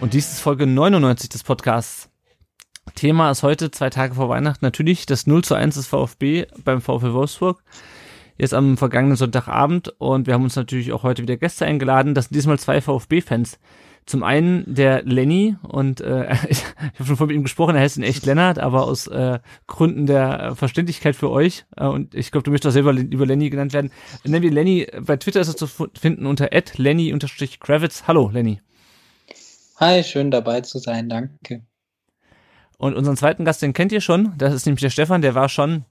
Und dies ist Folge 99 des Podcasts. Thema ist heute, zwei Tage vor Weihnachten, natürlich das 0 zu 1 des VfB beim VfB Wolfsburg. Jetzt am vergangenen Sonntagabend und wir haben uns natürlich auch heute wieder Gäste eingeladen. Das sind diesmal zwei VfB-Fans. Zum einen der Lenny und äh, ich, ich habe schon vorhin mit ihm gesprochen, er heißt in echt Lennart, aber aus äh, Gründen der Verständlichkeit für euch äh, und ich glaube, du möchtest auch selber über Lenny genannt werden. Nennen wir Lenny, bei Twitter ist er zu finden unter lenny-kravitz. Hallo Lenny. Hi, schön dabei zu sein, danke. Und unseren zweiten Gast, den kennt ihr schon, das ist nämlich der Stefan, der war schon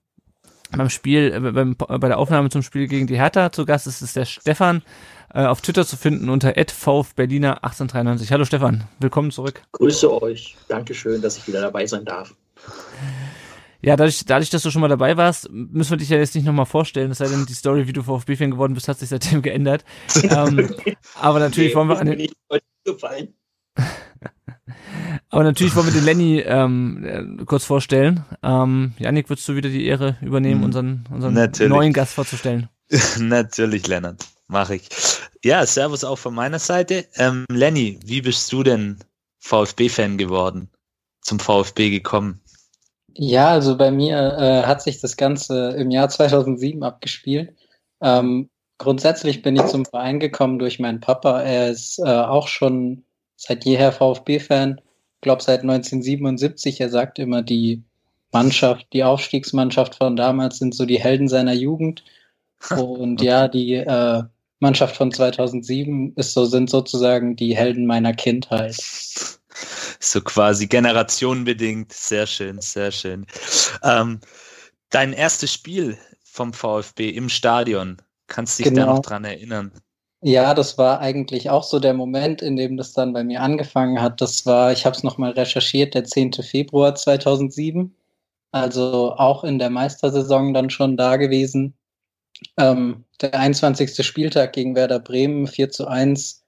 beim Spiel, äh, beim, bei der Aufnahme zum Spiel gegen die Hertha zu Gast, das ist der Stefan äh, auf Twitter zu finden unter Berliner 1893. Hallo Stefan, willkommen zurück. Grüße euch. Dankeschön, dass ich wieder dabei sein darf. Ja, dadurch, dadurch, dass du schon mal dabei warst, müssen wir dich ja jetzt nicht nochmal vorstellen, es sei denn, die Story, wie du VfB-Fan geworden bist, hat sich seitdem geändert. ähm, aber natürlich nee, wollen wir... Eine, aber natürlich wollen wir den Lenny ähm, kurz vorstellen. Ähm, Janik, würdest du wieder die Ehre übernehmen, hm. unseren, unseren neuen Gast vorzustellen? Natürlich, Lennart mache ich. Ja, Servus auch von meiner Seite. Ähm, Lenny, wie bist du denn VfB-Fan geworden? Zum VfB gekommen? Ja, also bei mir äh, hat sich das Ganze im Jahr 2007 abgespielt. Ähm, grundsätzlich bin ich zum Verein gekommen durch meinen Papa. Er ist äh, auch schon seit jeher VfB-Fan. Ich glaube seit 1977. Er sagt immer, die Mannschaft, die Aufstiegsmannschaft von damals sind so die Helden seiner Jugend. Und okay. ja, die äh, Mannschaft von 2007 ist so, sind sozusagen die Helden meiner Kindheit. So quasi generationenbedingt. Sehr schön, sehr schön. Ähm, dein erstes Spiel vom VfB im Stadion, kannst du dich genau. da noch dran erinnern? Ja, das war eigentlich auch so der Moment, in dem das dann bei mir angefangen hat. Das war, ich habe es nochmal recherchiert, der 10. Februar 2007. Also auch in der Meistersaison dann schon da gewesen. Ähm, der 21. Spieltag gegen Werder Bremen, 4 zu 1.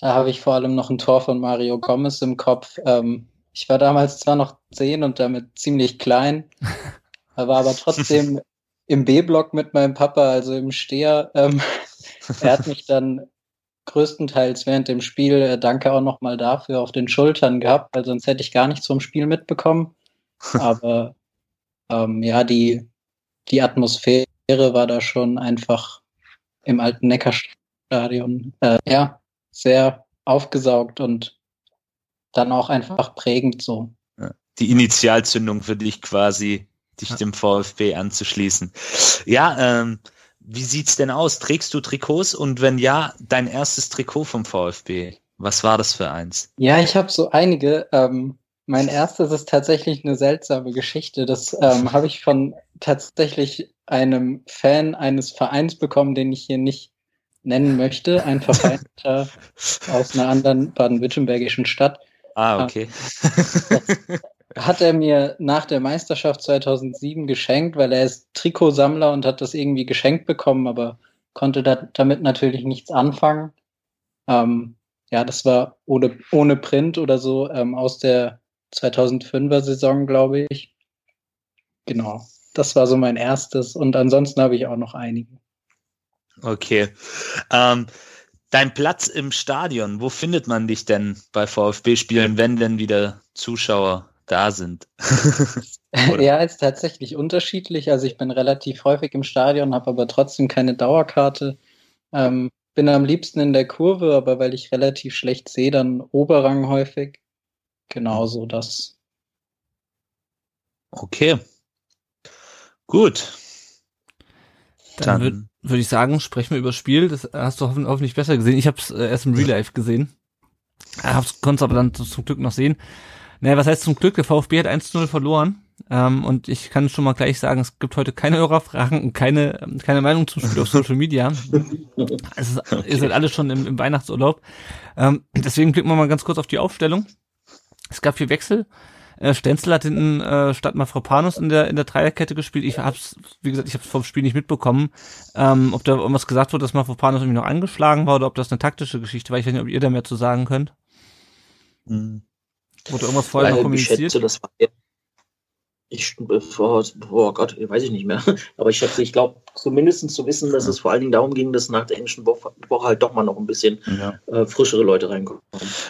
Da habe ich vor allem noch ein Tor von Mario Gomez im Kopf. Ähm, ich war damals zwar noch 10 und damit ziemlich klein, war aber trotzdem im B-Block mit meinem Papa, also im Steher. Ähm, er hat mich dann größtenteils während dem Spiel, äh, danke auch nochmal dafür, auf den Schultern gehabt, weil sonst hätte ich gar nichts vom Spiel mitbekommen. Aber ähm, ja, die, die Atmosphäre war da schon einfach im alten Neckarstadion, äh, ja, sehr aufgesaugt und dann auch einfach prägend so. Die Initialzündung für dich quasi, dich dem VfB anzuschließen. Ja, ähm, wie sieht's denn aus? Trägst du Trikots und wenn ja, dein erstes Trikot vom VfB? Was war das für eins? Ja, ich habe so einige. Ähm, mein erstes ist tatsächlich eine seltsame Geschichte. Das ähm, habe ich von tatsächlich einem Fan eines Vereins bekommen, den ich hier nicht nennen möchte. Ein Verein aus einer anderen baden-württembergischen Stadt. Ah, okay. Das hat er mir nach der Meisterschaft 2007 geschenkt, weil er ist Trikotsammler und hat das irgendwie geschenkt bekommen, aber konnte da, damit natürlich nichts anfangen. Ähm, ja, das war ohne, ohne Print oder so ähm, aus der 2005er Saison, glaube ich. Genau. Das war so mein erstes und ansonsten habe ich auch noch einige. Okay. Ähm, dein Platz im Stadion, wo findet man dich denn bei VfB-Spielen, wenn denn wieder Zuschauer da sind? ja, ist tatsächlich unterschiedlich. Also ich bin relativ häufig im Stadion, habe aber trotzdem keine Dauerkarte. Ähm, bin am liebsten in der Kurve, aber weil ich relativ schlecht sehe, dann Oberrang häufig genauso das. Okay. Gut. Dann, Dann würde würd ich sagen, sprechen wir über das Spiel. Das hast du hoffentlich besser gesehen. Ich habe es äh, erst im Real Life gesehen. Konnte es aber dann zum Glück noch sehen. Naja, was heißt zum Glück? Der VfB hat 1-0 verloren. Ähm, und ich kann schon mal gleich sagen, es gibt heute keine Hörerfragen und keine, keine Meinung zum Spiel auf Social Media. Es ist, okay. Ihr seid alle schon im, im Weihnachtsurlaub. Ähm, deswegen blicken wir mal ganz kurz auf die Aufstellung. Es gab vier Wechsel. Äh, Stenzel hat hinten äh, statt Mafropanus in der in der Dreierkette gespielt. Ich hab's, wie gesagt, ich habe vom Spiel nicht mitbekommen, ähm, ob da irgendwas gesagt wurde, dass Mafropanus irgendwie noch angeschlagen war oder ob das eine taktische Geschichte war. Ich weiß nicht, ob ihr da mehr zu sagen könnt. Mhm. Wurde irgendwas vorher noch kommuniziert? Ich schätze, das war ich, oh, oh Gott, weiß ich nicht mehr. Aber ich schätze, ich glaube, zumindest zu wissen, dass es vor allen Dingen darum ging, dass nach der englischen Woche, halt doch mal noch ein bisschen ja. äh, frischere Leute reinkommen.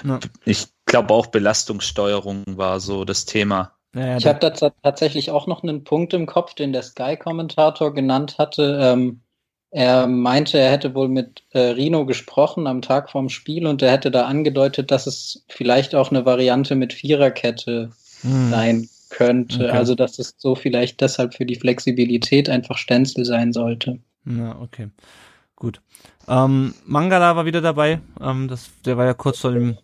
Ja. Ich glaube auch Belastungssteuerung war so das Thema. Ja, ich habe da tatsächlich auch noch einen Punkt im Kopf, den der Sky-Kommentator genannt hatte. Ähm, er meinte, er hätte wohl mit äh, Rino gesprochen am Tag vorm Spiel und er hätte da angedeutet, dass es vielleicht auch eine Variante mit Viererkette hm. sein könnte. Okay. Also dass es so vielleicht deshalb für die Flexibilität einfach Stenzel sein sollte. Ja, okay. Gut. Ähm, Mangala war wieder dabei. Ähm, das, der war ja kurz vor dem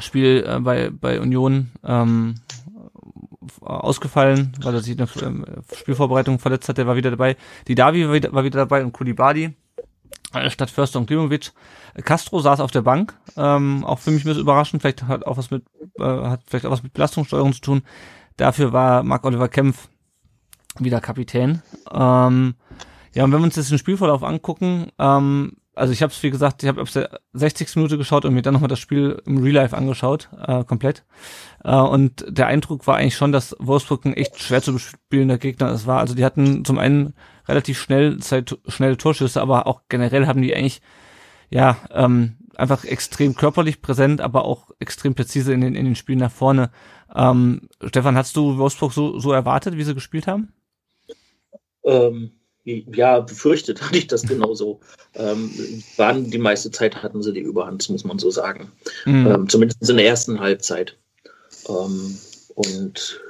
Spiel äh, bei, bei Union ähm, ausgefallen, weil er sich in der ähm, Spielvorbereitung verletzt hat. Der war wieder dabei. Die Davi war wieder, dabei und Kulibadi äh, statt Förster und Klimovic. Castro saß auf der Bank, ähm, auch für mich ein bisschen überraschend, vielleicht hat auch was mit, äh, hat vielleicht auch was mit Belastungssteuerung zu tun. Dafür war Marc-Oliver Kempf wieder Kapitän. Ähm, ja, und wenn wir uns jetzt den Spielverlauf angucken, ähm, also ich habe es wie gesagt, ich habe ab der 60. Minute geschaut und mir dann nochmal das Spiel im Real Life angeschaut, äh, komplett. Äh, und der Eindruck war eigentlich schon, dass Wolfsburg ein echt schwer zu bespielender Gegner es war. Also die hatten zum einen relativ schnell Zeit, schnelle Torschüsse, aber auch generell haben die eigentlich ja ähm, einfach extrem körperlich präsent, aber auch extrem präzise in den, in den Spielen nach vorne. Ähm, Stefan, hast du Wolfsburg so, so erwartet, wie sie gespielt haben? Ähm, ja, befürchtet hatte ich das genauso. ähm, waren die meiste Zeit hatten sie die Überhand, muss man so sagen. Mhm. Ähm, zumindest in der ersten Halbzeit. Ähm, und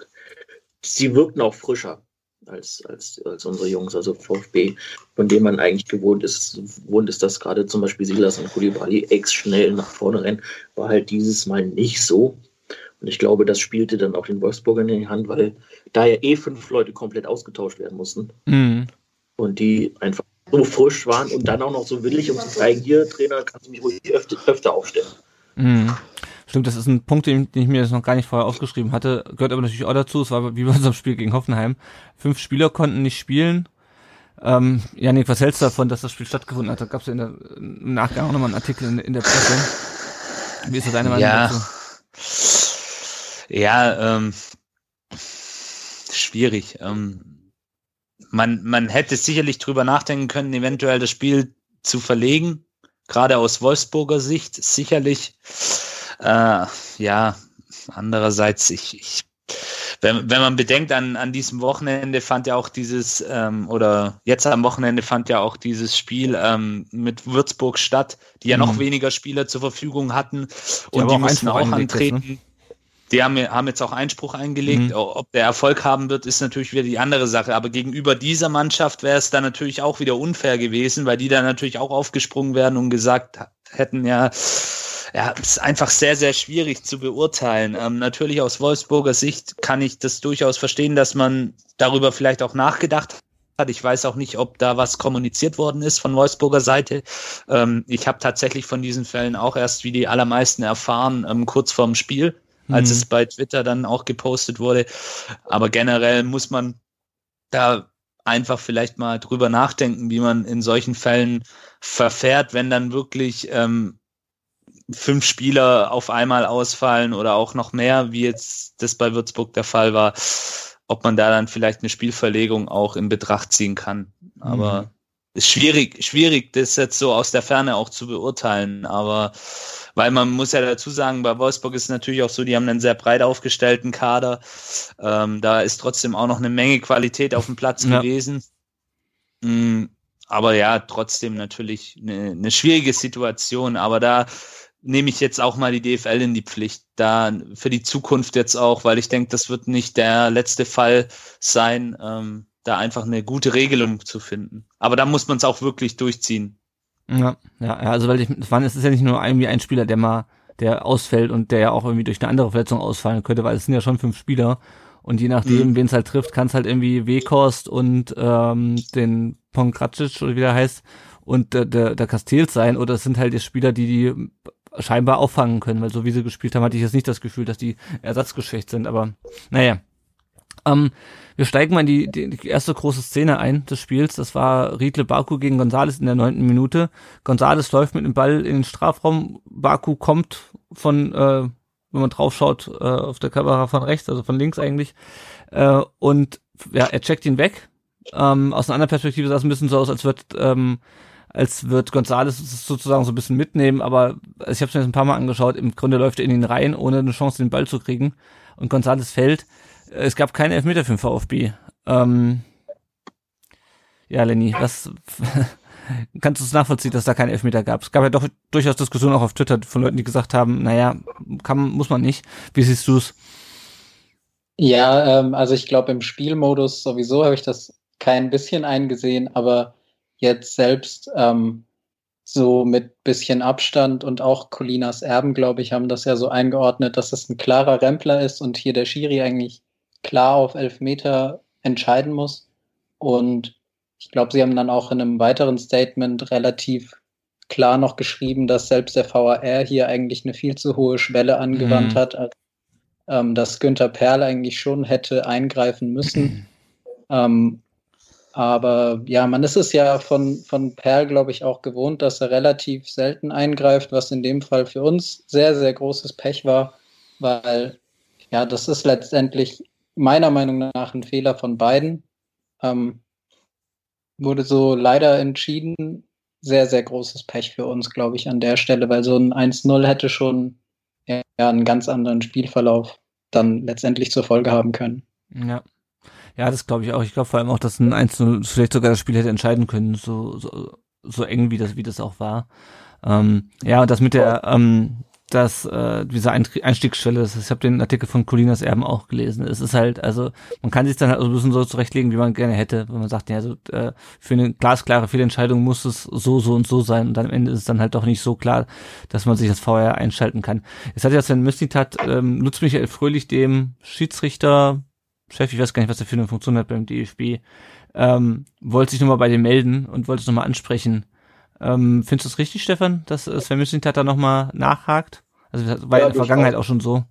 sie wirkten auch frischer als, als, als unsere Jungs, also VfB, von dem man eigentlich gewohnt ist, gewohnt ist, dass gerade zum Beispiel Silas und Koulibaly ex schnell nach vorne rennen, war halt dieses Mal nicht so. Und ich glaube, das spielte dann auch den Wolfsburgern in die Hand, weil da ja eh fünf Leute komplett ausgetauscht werden mussten. Mhm. Und die einfach so frisch waren und dann auch noch so willig, um zu zeigen, hier, Trainer, kannst du mich ruhig öfter, öfter aufstellen. Mhm. Stimmt, das ist ein Punkt, den, den ich mir jetzt noch gar nicht vorher aufgeschrieben hatte. Gehört aber natürlich auch dazu. Es war wie bei unserem Spiel gegen Hoffenheim. Fünf Spieler konnten nicht spielen. Ähm, Janik, was hältst du davon, dass das Spiel stattgefunden hat? Da gab es ja in der, im Nachgang auch nochmal einen Artikel in, in der Presse. Wie ist das deine Meinung ja. dazu? Ja, ähm, schwierig. Ähm, man, man hätte sicherlich drüber nachdenken können, eventuell das Spiel zu verlegen. Gerade aus Wolfsburger Sicht sicherlich. Äh, ja, andererseits, ich, ich wenn, wenn man bedenkt, an, an diesem Wochenende fand ja auch dieses, ähm, oder jetzt am Wochenende fand ja auch dieses Spiel ähm, mit Würzburg statt, die ja mhm. noch weniger Spieler zur Verfügung hatten und die, die mussten auch antreten. Ist, ne? Die haben, haben jetzt auch Einspruch eingelegt. Mhm. Ob der Erfolg haben wird, ist natürlich wieder die andere Sache. Aber gegenüber dieser Mannschaft wäre es dann natürlich auch wieder unfair gewesen, weil die dann natürlich auch aufgesprungen werden und gesagt hätten, ja, ja, es ist einfach sehr, sehr schwierig zu beurteilen. Ähm, natürlich aus Wolfsburger Sicht kann ich das durchaus verstehen, dass man darüber vielleicht auch nachgedacht hat. Ich weiß auch nicht, ob da was kommuniziert worden ist von Wolfsburger Seite. Ähm, ich habe tatsächlich von diesen Fällen auch erst wie die allermeisten erfahren, ähm, kurz vorm Spiel, als mhm. es bei Twitter dann auch gepostet wurde. Aber generell muss man da einfach vielleicht mal drüber nachdenken, wie man in solchen Fällen verfährt, wenn dann wirklich ähm, fünf Spieler auf einmal ausfallen oder auch noch mehr, wie jetzt das bei Würzburg der Fall war, ob man da dann vielleicht eine Spielverlegung auch in Betracht ziehen kann. Aber mhm. ist schwierig, schwierig, das jetzt so aus der Ferne auch zu beurteilen. Aber weil man muss ja dazu sagen, bei Wolfsburg ist es natürlich auch so, die haben einen sehr breit aufgestellten Kader. Ähm, da ist trotzdem auch noch eine Menge Qualität auf dem Platz ja. gewesen. Mhm. Aber ja, trotzdem natürlich eine, eine schwierige Situation. Aber da nehme ich jetzt auch mal die DFL in die Pflicht, da für die Zukunft jetzt auch, weil ich denke, das wird nicht der letzte Fall sein, ähm, da einfach eine gute Regelung zu finden. Aber da muss man es auch wirklich durchziehen. Ja, ja, also weil ich, wann ist es ja nicht nur irgendwie ein Spieler, der mal, der ausfällt und der ja auch irgendwie durch eine andere Verletzung ausfallen könnte, weil es sind ja schon fünf Spieler Und je nachdem, mhm. wen es halt trifft, kann es halt irgendwie Wekost und ähm, den Pongracic oder wie der heißt und der, der, der Castells sein oder es sind halt die Spieler, die die scheinbar auffangen können, weil so wie sie gespielt haben, hatte ich jetzt nicht das Gefühl, dass die ersatzgeschwächt sind, aber naja. Ähm, wir steigen mal in die, die, erste große Szene ein des Spiels. Das war Riedle Baku gegen Gonzales in der neunten Minute. Gonzales läuft mit dem Ball in den Strafraum. Baku kommt von, äh, wenn man draufschaut, äh, auf der Kamera von rechts, also von links eigentlich. Äh, und ja, er checkt ihn weg. Ähm, aus einer anderen Perspektive sah es ein bisschen so aus, als wird ähm, als wird Gonzales sozusagen so ein bisschen mitnehmen, aber ich habe es mir jetzt ein paar Mal angeschaut, im Grunde läuft er in ihn rein, ohne eine Chance, den Ball zu kriegen. Und Gonzales fällt. Es gab keine Elfmeter für den VfB. Ähm, ja, Lenny, was kannst du es nachvollziehen, dass da keine Elfmeter gab? Es gab ja doch durchaus Diskussionen auch auf Twitter von Leuten, die gesagt haben, naja, kann, muss man nicht. Wie siehst du es? Ja, ähm, also ich glaube im Spielmodus sowieso habe ich das kein bisschen eingesehen, aber jetzt selbst ähm, so mit bisschen Abstand und auch Colinas Erben, glaube ich, haben das ja so eingeordnet, dass es ein klarer Rempler ist und hier der Schiri eigentlich klar auf elf Meter entscheiden muss. Und ich glaube, sie haben dann auch in einem weiteren Statement relativ klar noch geschrieben, dass selbst der VAR hier eigentlich eine viel zu hohe Schwelle angewandt mhm. hat, ähm, dass Günther Perl eigentlich schon hätte eingreifen müssen. ähm, aber ja, man ist es ja von, von Perl, glaube ich, auch gewohnt, dass er relativ selten eingreift, was in dem Fall für uns sehr, sehr großes Pech war, weil ja, das ist letztendlich meiner Meinung nach ein Fehler von beiden. Ähm, wurde so leider entschieden. Sehr, sehr großes Pech für uns, glaube ich, an der Stelle, weil so ein 1-0 hätte schon ja, einen ganz anderen Spielverlauf dann letztendlich zur Folge haben können. Ja. Ja, das glaube ich auch. Ich glaube vor allem auch, dass ein 1-0 vielleicht sogar das Spiel hätte entscheiden können, so, so, so eng wie das, wie das auch war. Ähm, ja, und das mit der, ähm, dass äh, diese Einstiegsschwelle, das, ich habe den Artikel von Colinas Erben auch gelesen. Es ist halt, also man kann sich dann halt so ein bisschen so zurechtlegen, wie man gerne hätte, wenn man sagt, ja, also äh, für eine glasklare Fehlentscheidung muss es so, so und so sein. Und dann am Ende ist es dann halt doch nicht so klar, dass man sich das VR einschalten kann. Jetzt hat ja Sven Mistintat ähm, nutzt Michael Fröhlich dem Schiedsrichter, Chef, ich weiß gar nicht, was er für eine Funktion hat beim DFB, ähm, wollte sich nochmal bei dem melden und wollte es nochmal ansprechen ähm, findest du es richtig, Stefan, dass Sven Mislintat da nochmal nachhakt? Also das war ja, in der Vergangenheit auch. auch schon so.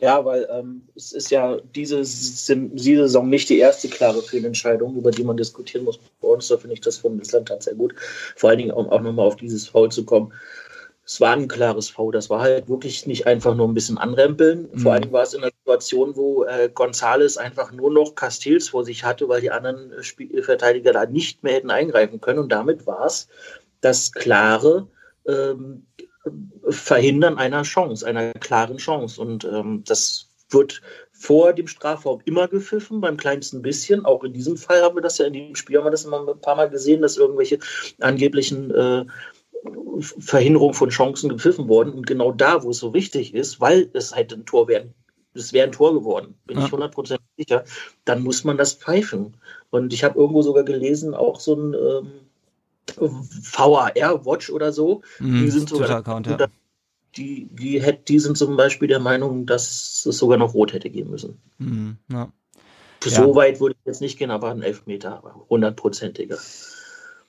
Ja, weil ähm, es ist ja diese, diese Saison nicht die erste klare Fehlentscheidung, über die man diskutieren muss bei uns. Da finde ich das von Mislintat sehr gut. Vor allen Dingen auch, auch nochmal auf dieses Foul zu kommen es war ein klares V. Das war halt wirklich nicht einfach nur ein bisschen anrempeln. Mhm. Vor allem war es in einer Situation, wo äh, Gonzales einfach nur noch Castells vor sich hatte, weil die anderen Spiel Verteidiger da nicht mehr hätten eingreifen können. Und damit war es das klare ähm, Verhindern einer Chance, einer klaren Chance. Und ähm, das wird vor dem Strafraum immer gepfiffen, beim kleinsten bisschen. Auch in diesem Fall haben wir das ja in dem Spiel haben wir das immer ein paar Mal gesehen, dass irgendwelche angeblichen äh, Verhinderung von Chancen gepfiffen worden. Und genau da, wo es so wichtig ist, weil es halt ein Tor wäre, es wäre ein Tor geworden, bin ja. ich 100% sicher, dann muss man das pfeifen. Und ich habe irgendwo sogar gelesen, auch so ein ähm, VAR-Watch oder so, mhm, die sind sogar, ja. die, die, die sind zum Beispiel der Meinung, dass es sogar noch rot hätte geben müssen. Mhm, ja. So weit würde ich jetzt nicht gehen, aber ein Elfmeter, hundertprozentiger.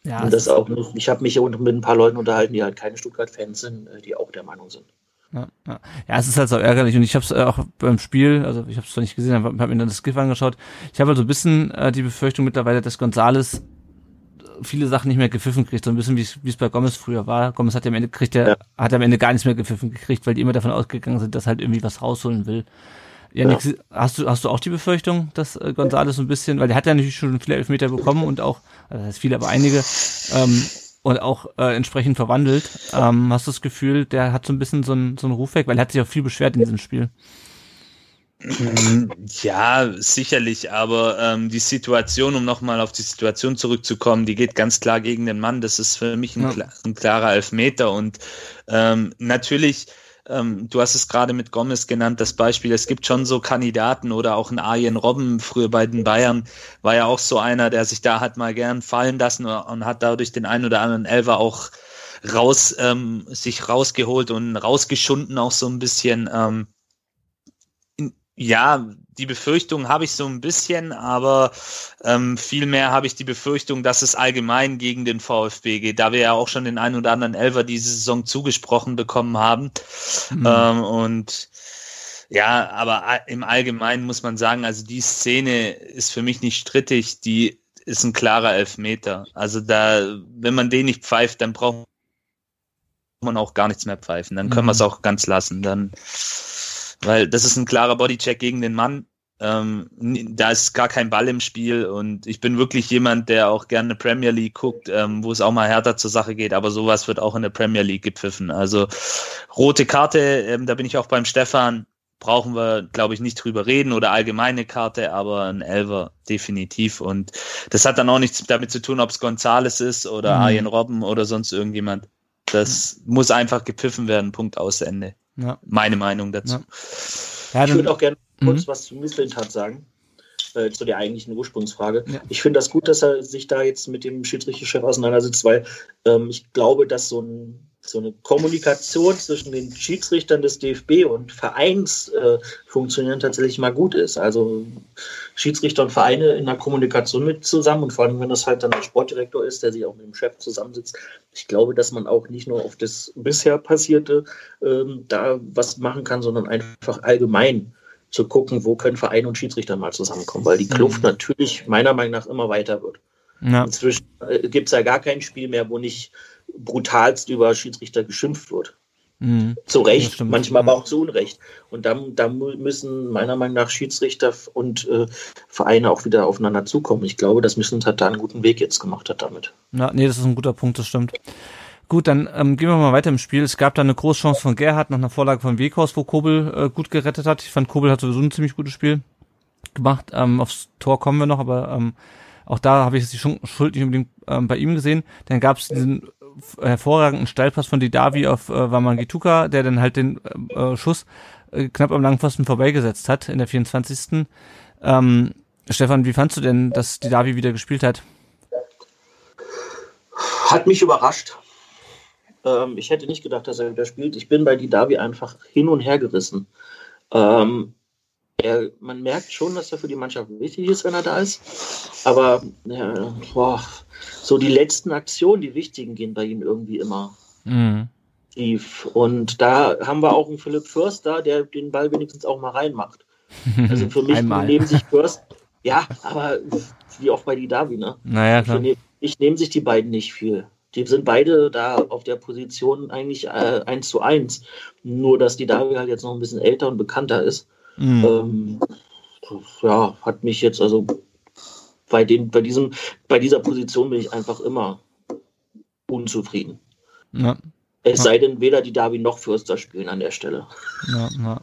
Ja, und das auch nicht, ich habe mich mit ein paar Leuten unterhalten, die halt keine Stuttgart-Fans sind, äh, die auch der Meinung sind. Ja, ja. ja, es ist halt so ärgerlich und ich habe es auch beim Spiel, also ich habe es zwar nicht gesehen, aber habe mir dann das GIF angeschaut. Ich habe halt so ein bisschen äh, die Befürchtung mittlerweile, dass Gonzales viele Sachen nicht mehr gepfiffen kriegt, so ein bisschen wie es bei Gomez früher war. Gomez hat ja am Ende kriegt der, ja. hat am Ende gar nichts mehr gepfiffen gekriegt, weil die immer davon ausgegangen sind, dass halt irgendwie was rausholen will. Ja, ja. hast du hast du auch die Befürchtung, dass äh, Gonzales so ein bisschen, weil der hat ja natürlich schon viele Elfmeter bekommen und auch, also das heißt viele, aber einige ähm, und auch äh, entsprechend verwandelt. Ähm, hast du das Gefühl, der hat so ein bisschen so einen so einen Ruf weg, weil er hat sich auch viel beschwert in diesem Spiel. Ja, sicherlich, aber ähm, die Situation, um nochmal auf die Situation zurückzukommen, die geht ganz klar gegen den Mann. Das ist für mich ein, ja. ein klarer Elfmeter und ähm, natürlich ähm, du hast es gerade mit Gomez genannt, das Beispiel. Es gibt schon so Kandidaten oder auch ein Arjen Robben früher bei den Bayern war ja auch so einer, der sich da hat mal gern fallen lassen und hat dadurch den einen oder anderen Elver auch raus, ähm, sich rausgeholt und rausgeschunden auch so ein bisschen. Ähm, Ja, die Befürchtung habe ich so ein bisschen, aber ähm, vielmehr habe ich die Befürchtung, dass es allgemein gegen den VfB geht, da wir ja auch schon den einen oder anderen Elfer diese Saison zugesprochen bekommen haben. Mhm. Ähm, und ja, aber im Allgemeinen muss man sagen, also die Szene ist für mich nicht strittig, die ist ein klarer Elfmeter. Also da, wenn man den nicht pfeift, dann braucht man auch gar nichts mehr pfeifen. Dann können mhm. wir es auch ganz lassen. Dann weil das ist ein klarer Bodycheck gegen den Mann. Ähm, da ist gar kein Ball im Spiel und ich bin wirklich jemand, der auch gerne Premier League guckt, ähm, wo es auch mal härter zur Sache geht, aber sowas wird auch in der Premier League gepfiffen. Also rote Karte, ähm, da bin ich auch beim Stefan, brauchen wir, glaube ich, nicht drüber reden oder allgemeine Karte, aber ein Elver definitiv. Und das hat dann auch nichts damit zu tun, ob es Gonzales ist oder mhm. Arjen Robben oder sonst irgendjemand. Das mhm. muss einfach gepfiffen werden, Punkt aus Ende. Ja. Meine Meinung dazu. Ja. Ja, ich würde auch gerne kurz mhm. was zu Misslintat sagen, äh, zu der eigentlichen Ursprungsfrage. Ich finde das gut, dass er sich da jetzt mit dem Schiedsrichterchef auseinandersetzt, weil ähm, ich glaube, dass so ein so eine Kommunikation zwischen den Schiedsrichtern des DFB und Vereins äh, funktionieren tatsächlich mal gut ist. Also Schiedsrichter und Vereine in der Kommunikation mit zusammen und vor allem, wenn das halt dann der Sportdirektor ist, der sich auch mit dem Chef zusammensitzt. Ich glaube, dass man auch nicht nur auf das bisher passierte ähm, da was machen kann, sondern einfach allgemein zu gucken, wo können Vereine und Schiedsrichter mal zusammenkommen, weil die Kluft mhm. natürlich meiner Meinung nach immer weiter wird. Ja. Inzwischen äh, gibt es ja gar kein Spiel mehr, wo nicht brutalst über Schiedsrichter geschimpft wird. Mhm. Zu Recht, manchmal aber auch zu Unrecht. Und da, da müssen meiner Meinung nach Schiedsrichter und äh, Vereine auch wieder aufeinander zukommen. Ich glaube, dass Missland hat da einen guten Weg jetzt gemacht hat damit. Ja, nee, das ist ein guter Punkt, das stimmt. Gut, dann ähm, gehen wir mal weiter im Spiel. Es gab da eine große Chance von Gerhard nach einer Vorlage von Weghaus, wo Kobel äh, gut gerettet hat. Ich fand, Kobel hat sowieso ein ziemlich gutes Spiel gemacht. Ähm, aufs Tor kommen wir noch, aber ähm, auch da habe ich die Schuld nicht unbedingt ähm, bei ihm gesehen. Dann gab es diesen hervorragenden Steilpass von Didavi auf äh, Wamangituka, der dann halt den äh, Schuss äh, knapp am Langpfosten vorbeigesetzt hat in der 24. Ähm, Stefan, wie fandst du denn, dass Didavi wieder gespielt hat? Hat mich überrascht. Ähm, ich hätte nicht gedacht, dass er wieder spielt. Ich bin bei Didavi einfach hin und her gerissen. Ähm, er, man merkt schon, dass er für die Mannschaft wichtig ist, wenn er da ist. Aber ja, boah, so die letzten Aktionen, die wichtigen, gehen bei ihm irgendwie immer mhm. tief. Und da haben wir auch einen Philipp Förster, der den Ball wenigstens auch mal reinmacht. Also für mich nehmen sich Först, ja, aber wie oft bei die Davi, ne? Naja, klar. Ich, ich nehme sich die beiden nicht viel. Die sind beide da auf der Position eigentlich äh, eins zu eins. Nur, dass die Davi halt jetzt noch ein bisschen älter und bekannter ist. Mhm. Ähm, ja, hat mich jetzt also bei, dem, bei, diesem, bei dieser Position bin ich einfach immer unzufrieden. Ja. Es sei denn, weder die Darby noch Fürster spielen an der Stelle. Ja, ja.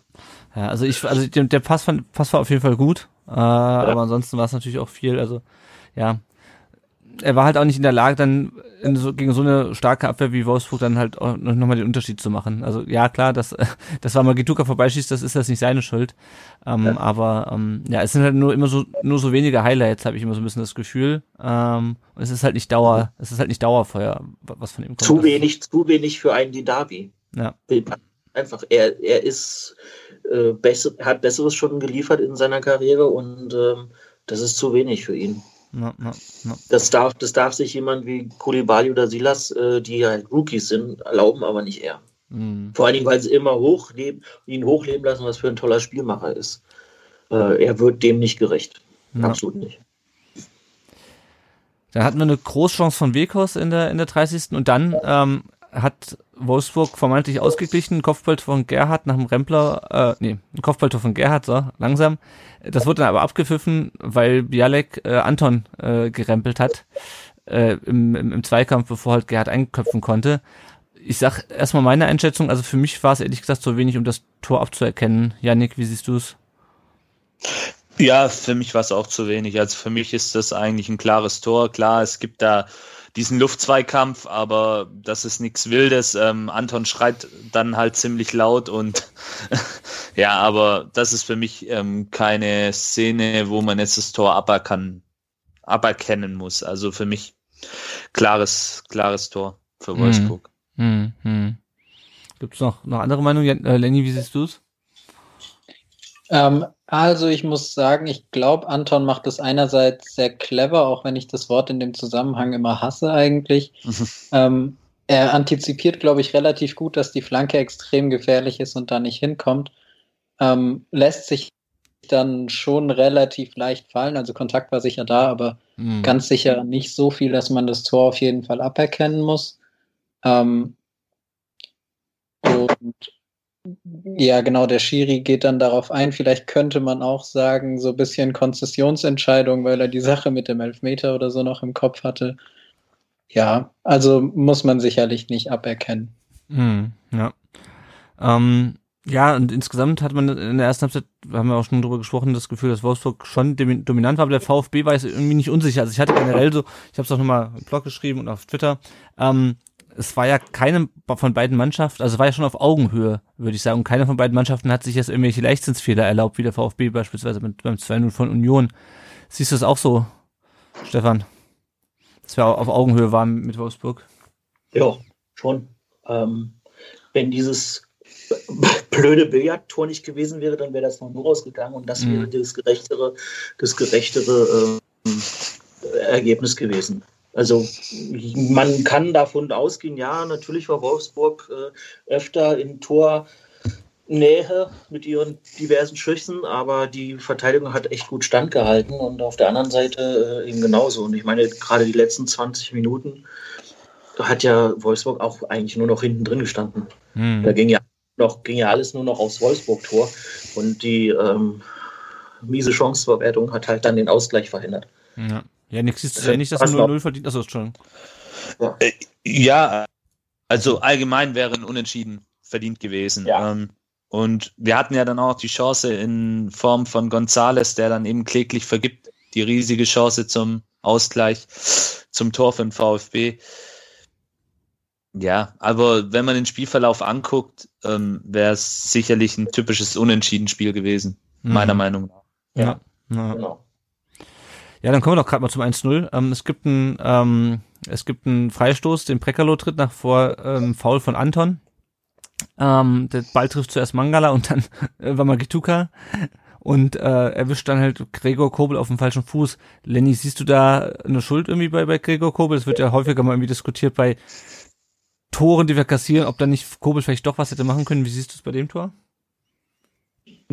ja also ich, also der Pass, Pass war auf jeden Fall gut, äh, ja. aber ansonsten war es natürlich auch viel, also ja, er war halt auch nicht in der Lage, dann so, gegen so eine starke Abwehr wie Wolfsburg dann halt auch nochmal den Unterschied zu machen. Also ja, klar, dass, das war mal Gituka vorbeischießt, das ist das nicht seine Schuld. Ähm, ja. Aber ähm, ja, es sind halt nur immer so nur so wenige Highlights, habe ich immer so ein bisschen das Gefühl. Ähm, es ist halt nicht Dauer, es ist halt nicht Dauerfeuer, was von ihm kommt. Zu wenig, zu wenig für einen Didavi. Ja. Einfach, er, er ist äh, besser, hat Besseres schon geliefert in seiner Karriere und ähm, das ist zu wenig für ihn. No, no, no. Das, darf, das darf sich jemand wie Kulibali oder Silas, äh, die ja halt Rookies sind, erlauben, aber nicht er. Mhm. Vor allen Dingen, weil sie immer hochleben, ihn hochleben lassen, was für ein toller Spielmacher ist. Äh, er wird dem nicht gerecht. Absolut nicht. Dann hatten wir eine Großchance von Wekos in der, in der 30. und dann ähm, hat Wolfsburg vermeintlich ausgeglichen, Kopfball von Gerhard nach dem Rempler, äh, nee, Kopfballtor von Gerhard, so, langsam. Das wurde dann aber abgepfiffen, weil Bialek äh, Anton äh, gerempelt hat äh, im, im, im Zweikampf, bevor halt Gerhard einköpfen konnte. Ich sag erstmal meine Einschätzung, also für mich war es ehrlich gesagt so wenig, um das Tor abzuerkennen. Janik, wie siehst du es? Ja, für mich war es auch zu wenig. Also für mich ist das eigentlich ein klares Tor. Klar, es gibt da diesen Luftzweikampf, aber das ist nichts Wildes. Ähm, Anton schreit dann halt ziemlich laut und ja, aber das ist für mich ähm, keine Szene, wo man jetzt das Tor aberkann, aberkennen muss. Also für mich klares, klares Tor für hm. Wolfsburg. Hm, hm. Gibt es noch, noch andere Meinungen? Äh, Lenny, wie siehst du es? Ähm, Also ich muss sagen, ich glaube, Anton macht das einerseits sehr clever, auch wenn ich das Wort in dem Zusammenhang immer hasse eigentlich. ähm, er antizipiert, glaube ich, relativ gut, dass die Flanke extrem gefährlich ist und da nicht hinkommt. Ähm, lässt sich dann schon relativ leicht fallen. Also Kontakt war sicher da, aber mhm. ganz sicher nicht so viel, dass man das Tor auf jeden Fall aberkennen muss. Ähm, und ja, genau, der Schiri geht dann darauf ein. Vielleicht könnte man auch sagen, so ein bisschen Konzessionsentscheidung, weil er die Sache mit dem Elfmeter oder so noch im Kopf hatte. Ja, also muss man sicherlich nicht aberkennen. Hm, ja. Ähm, ja, und insgesamt hat man in der ersten Halbzeit, haben wir auch schon drüber gesprochen, das Gefühl, dass Wolfsburg schon dominant war, aber der VfB war jetzt irgendwie nicht unsicher. Also ich hatte generell so, ich habe es auch nochmal im Blog geschrieben und auf Twitter, ähm, es war ja keine von beiden Mannschaften, also war ja schon auf Augenhöhe, würde ich sagen. Und keine von beiden Mannschaften hat sich jetzt irgendwelche Leichtsinnsfehler erlaubt, wie der VfB beispielsweise mit, beim 2-0 von Union. Siehst du es auch so, Stefan? Dass wir auf Augenhöhe waren mit Wolfsburg? Ja, schon. Ähm, wenn dieses blöde Billardtor nicht gewesen wäre, dann wäre das noch nur rausgegangen und das mhm. wäre das gerechtere, das gerechtere ähm, Ergebnis gewesen. Also man kann davon ausgehen, ja, natürlich war Wolfsburg äh, öfter in Tornähe mit ihren diversen Schüssen, aber die Verteidigung hat echt gut standgehalten und auf der anderen Seite äh, eben genauso. Und ich meine, gerade die letzten 20 Minuten hat ja Wolfsburg auch eigentlich nur noch hinten drin gestanden. Hm. Da ging ja noch, ging ja alles nur noch aufs Wolfsburg-Tor und die ähm, miese Chanceverwertung hat halt dann den Ausgleich verhindert. Ja. Ja, nichts ist ja nicht, dass man 0-0 verdient. Achso, schon. Ja. Äh, ja, also allgemein wäre ein Unentschieden verdient gewesen. Ja. Ähm, und wir hatten ja dann auch die Chance in Form von Gonzales, der dann eben kläglich vergibt, die riesige Chance zum Ausgleich, zum Tor für den VfB. Ja, aber wenn man den Spielverlauf anguckt, ähm, wäre es sicherlich ein typisches Unentschieden-Spiel gewesen, mhm. meiner Meinung nach. Ja, ja. genau. Ja, dann kommen wir doch gerade mal zum 1-0. Ähm, es gibt einen, ähm, es gibt einen Freistoß, den Prekalo tritt nach vor ähm, Foul von Anton. Ähm, der Ball trifft zuerst Mangala und dann äh, Wamagituka und äh, erwischt dann halt Gregor Kobel auf dem falschen Fuß. Lenny, siehst du da eine Schuld irgendwie bei, bei Gregor Kobel? Es wird ja häufiger mal irgendwie diskutiert bei Toren, die wir kassieren, ob da nicht Kobel vielleicht doch was hätte machen können. Wie siehst du es bei dem Tor?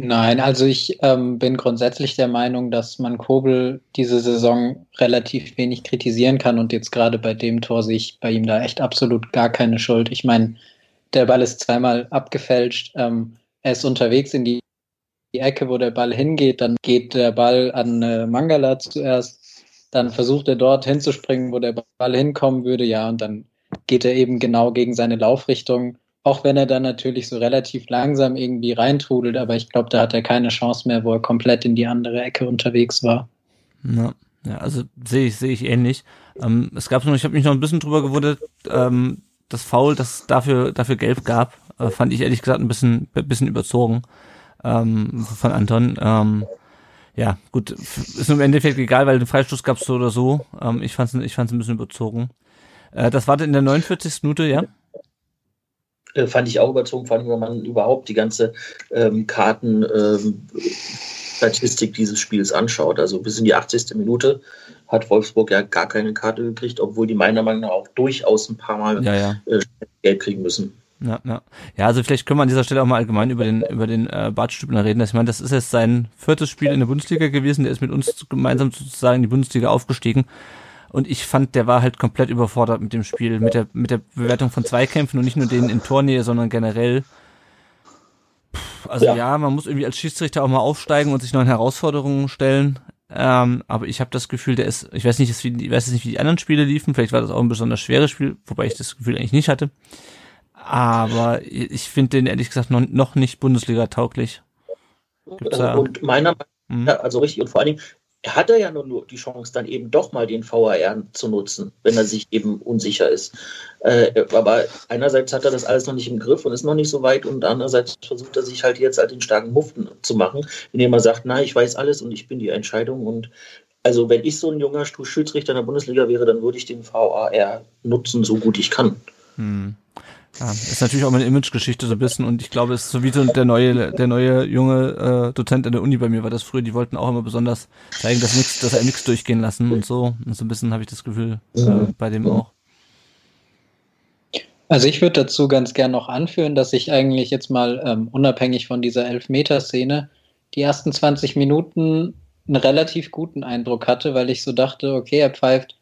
Nein, also ich ähm, bin grundsätzlich der Meinung, dass man Kobel diese Saison relativ wenig kritisieren kann und jetzt gerade bei dem Tor sehe ich bei ihm da echt absolut gar keine Schuld. Ich meine, der Ball ist zweimal abgefälscht, ähm, er ist unterwegs in die, die, Ecke, wo der Ball hingeht, dann geht der Ball an äh, Mangala zuerst, dann versucht er dort hinzuspringen, wo der Ball hinkommen würde, ja, und dann geht er eben genau gegen seine Laufrichtung auch wenn er dann natürlich so relativ langsam irgendwie reintrudelt, aber ich glaube, da hat er keine Chance mehr, wo er komplett in die andere Ecke unterwegs war. Ja, ja also sehe ich, sehe ich ähnlich. Ähm, es gab noch, ich habe mich noch ein bisschen drüber gewundert, ähm, das Foul, das dafür, dafür gelb gab, äh, fand ich ehrlich gesagt ein bisschen, bisschen überzogen ähm, von Anton. Ähm, ja, gut, ist im Endeffekt egal, weil den Freistoß gab es so oder so. Ähm, ich fand es ich fand's ein bisschen überzogen. Äh, das war in der 49. Minute, ja? Äh, fand ich auch überzogen, vor allem, wenn man überhaupt die ganze ähm, Kartenstatistik ähm, dieses Spiels anschaut. Also bis in die 80. Minute hat Wolfsburg ja gar keine Karte gekriegt, obwohl die meiner Meinung nach auch durchaus ein paar Mal ja, ja. Äh, Geld kriegen müssen. Ja, ja. ja, also vielleicht können wir an dieser Stelle auch mal allgemein über den über den äh, Bart Stübner reden. Ich meine, das ist jetzt sein viertes Spiel in der Bundesliga gewesen. Der ist mit uns gemeinsam sozusagen in die Bundesliga aufgestiegen. Und ich fand, der war halt komplett überfordert mit dem Spiel, mit der, mit der Bewertung von Zweikämpfen und nicht nur denen in Tornähe, sondern generell. Puh, also ja. ja. man muss irgendwie als Schiedsrichter auch mal aufsteigen und sich neuen Herausforderungen stellen. Ähm, aber ich habe das Gefühl, der ist, ich weiß nicht, ich weiß nicht, wie die anderen Spiele liefen. Vielleicht war das auch ein besonders schweres Spiel, wobei ich das Gefühl eigentlich nicht hatte. Aber ich finde den ehrlich gesagt noch, noch nicht Bundesliga tauglich. Gibt's da? Und meiner Meinung nach, mhm. also richtig, und vor allen Dingen, hat er ja nur die Chance, dann eben doch mal den VAR zu nutzen, wenn er sich eben unsicher ist. Äh, aber einerseits hat er das alles noch nicht im Griff und ist noch nicht so weit und andererseits versucht er sich halt jetzt halt den starken Muften zu machen, indem er sagt, na, ich weiß alles und ich bin die Entscheidung und also wenn ich so ein junger Schiedsrichter in der Bundesliga wäre, dann würde ich den VAR nutzen, so gut ich kann. Hm. Ja, ist natürlich auch meine Imagegeschichte so ein bisschen und ich glaube, es ist so wie so der neue, der neue junge äh, Dozent an der Uni bei mir war das früher, die wollten auch immer besonders zeigen, dass nichts, dass er nichts durchgehen lassen und so. Und so ein bisschen habe ich das Gefühl äh, bei dem auch. Also ich würde dazu ganz gern noch anführen, dass ich eigentlich jetzt mal ähm, unabhängig von dieser Elfmeterszene die ersten 20 Minuten einen relativ guten Eindruck hatte, weil ich so dachte, okay, er pfeift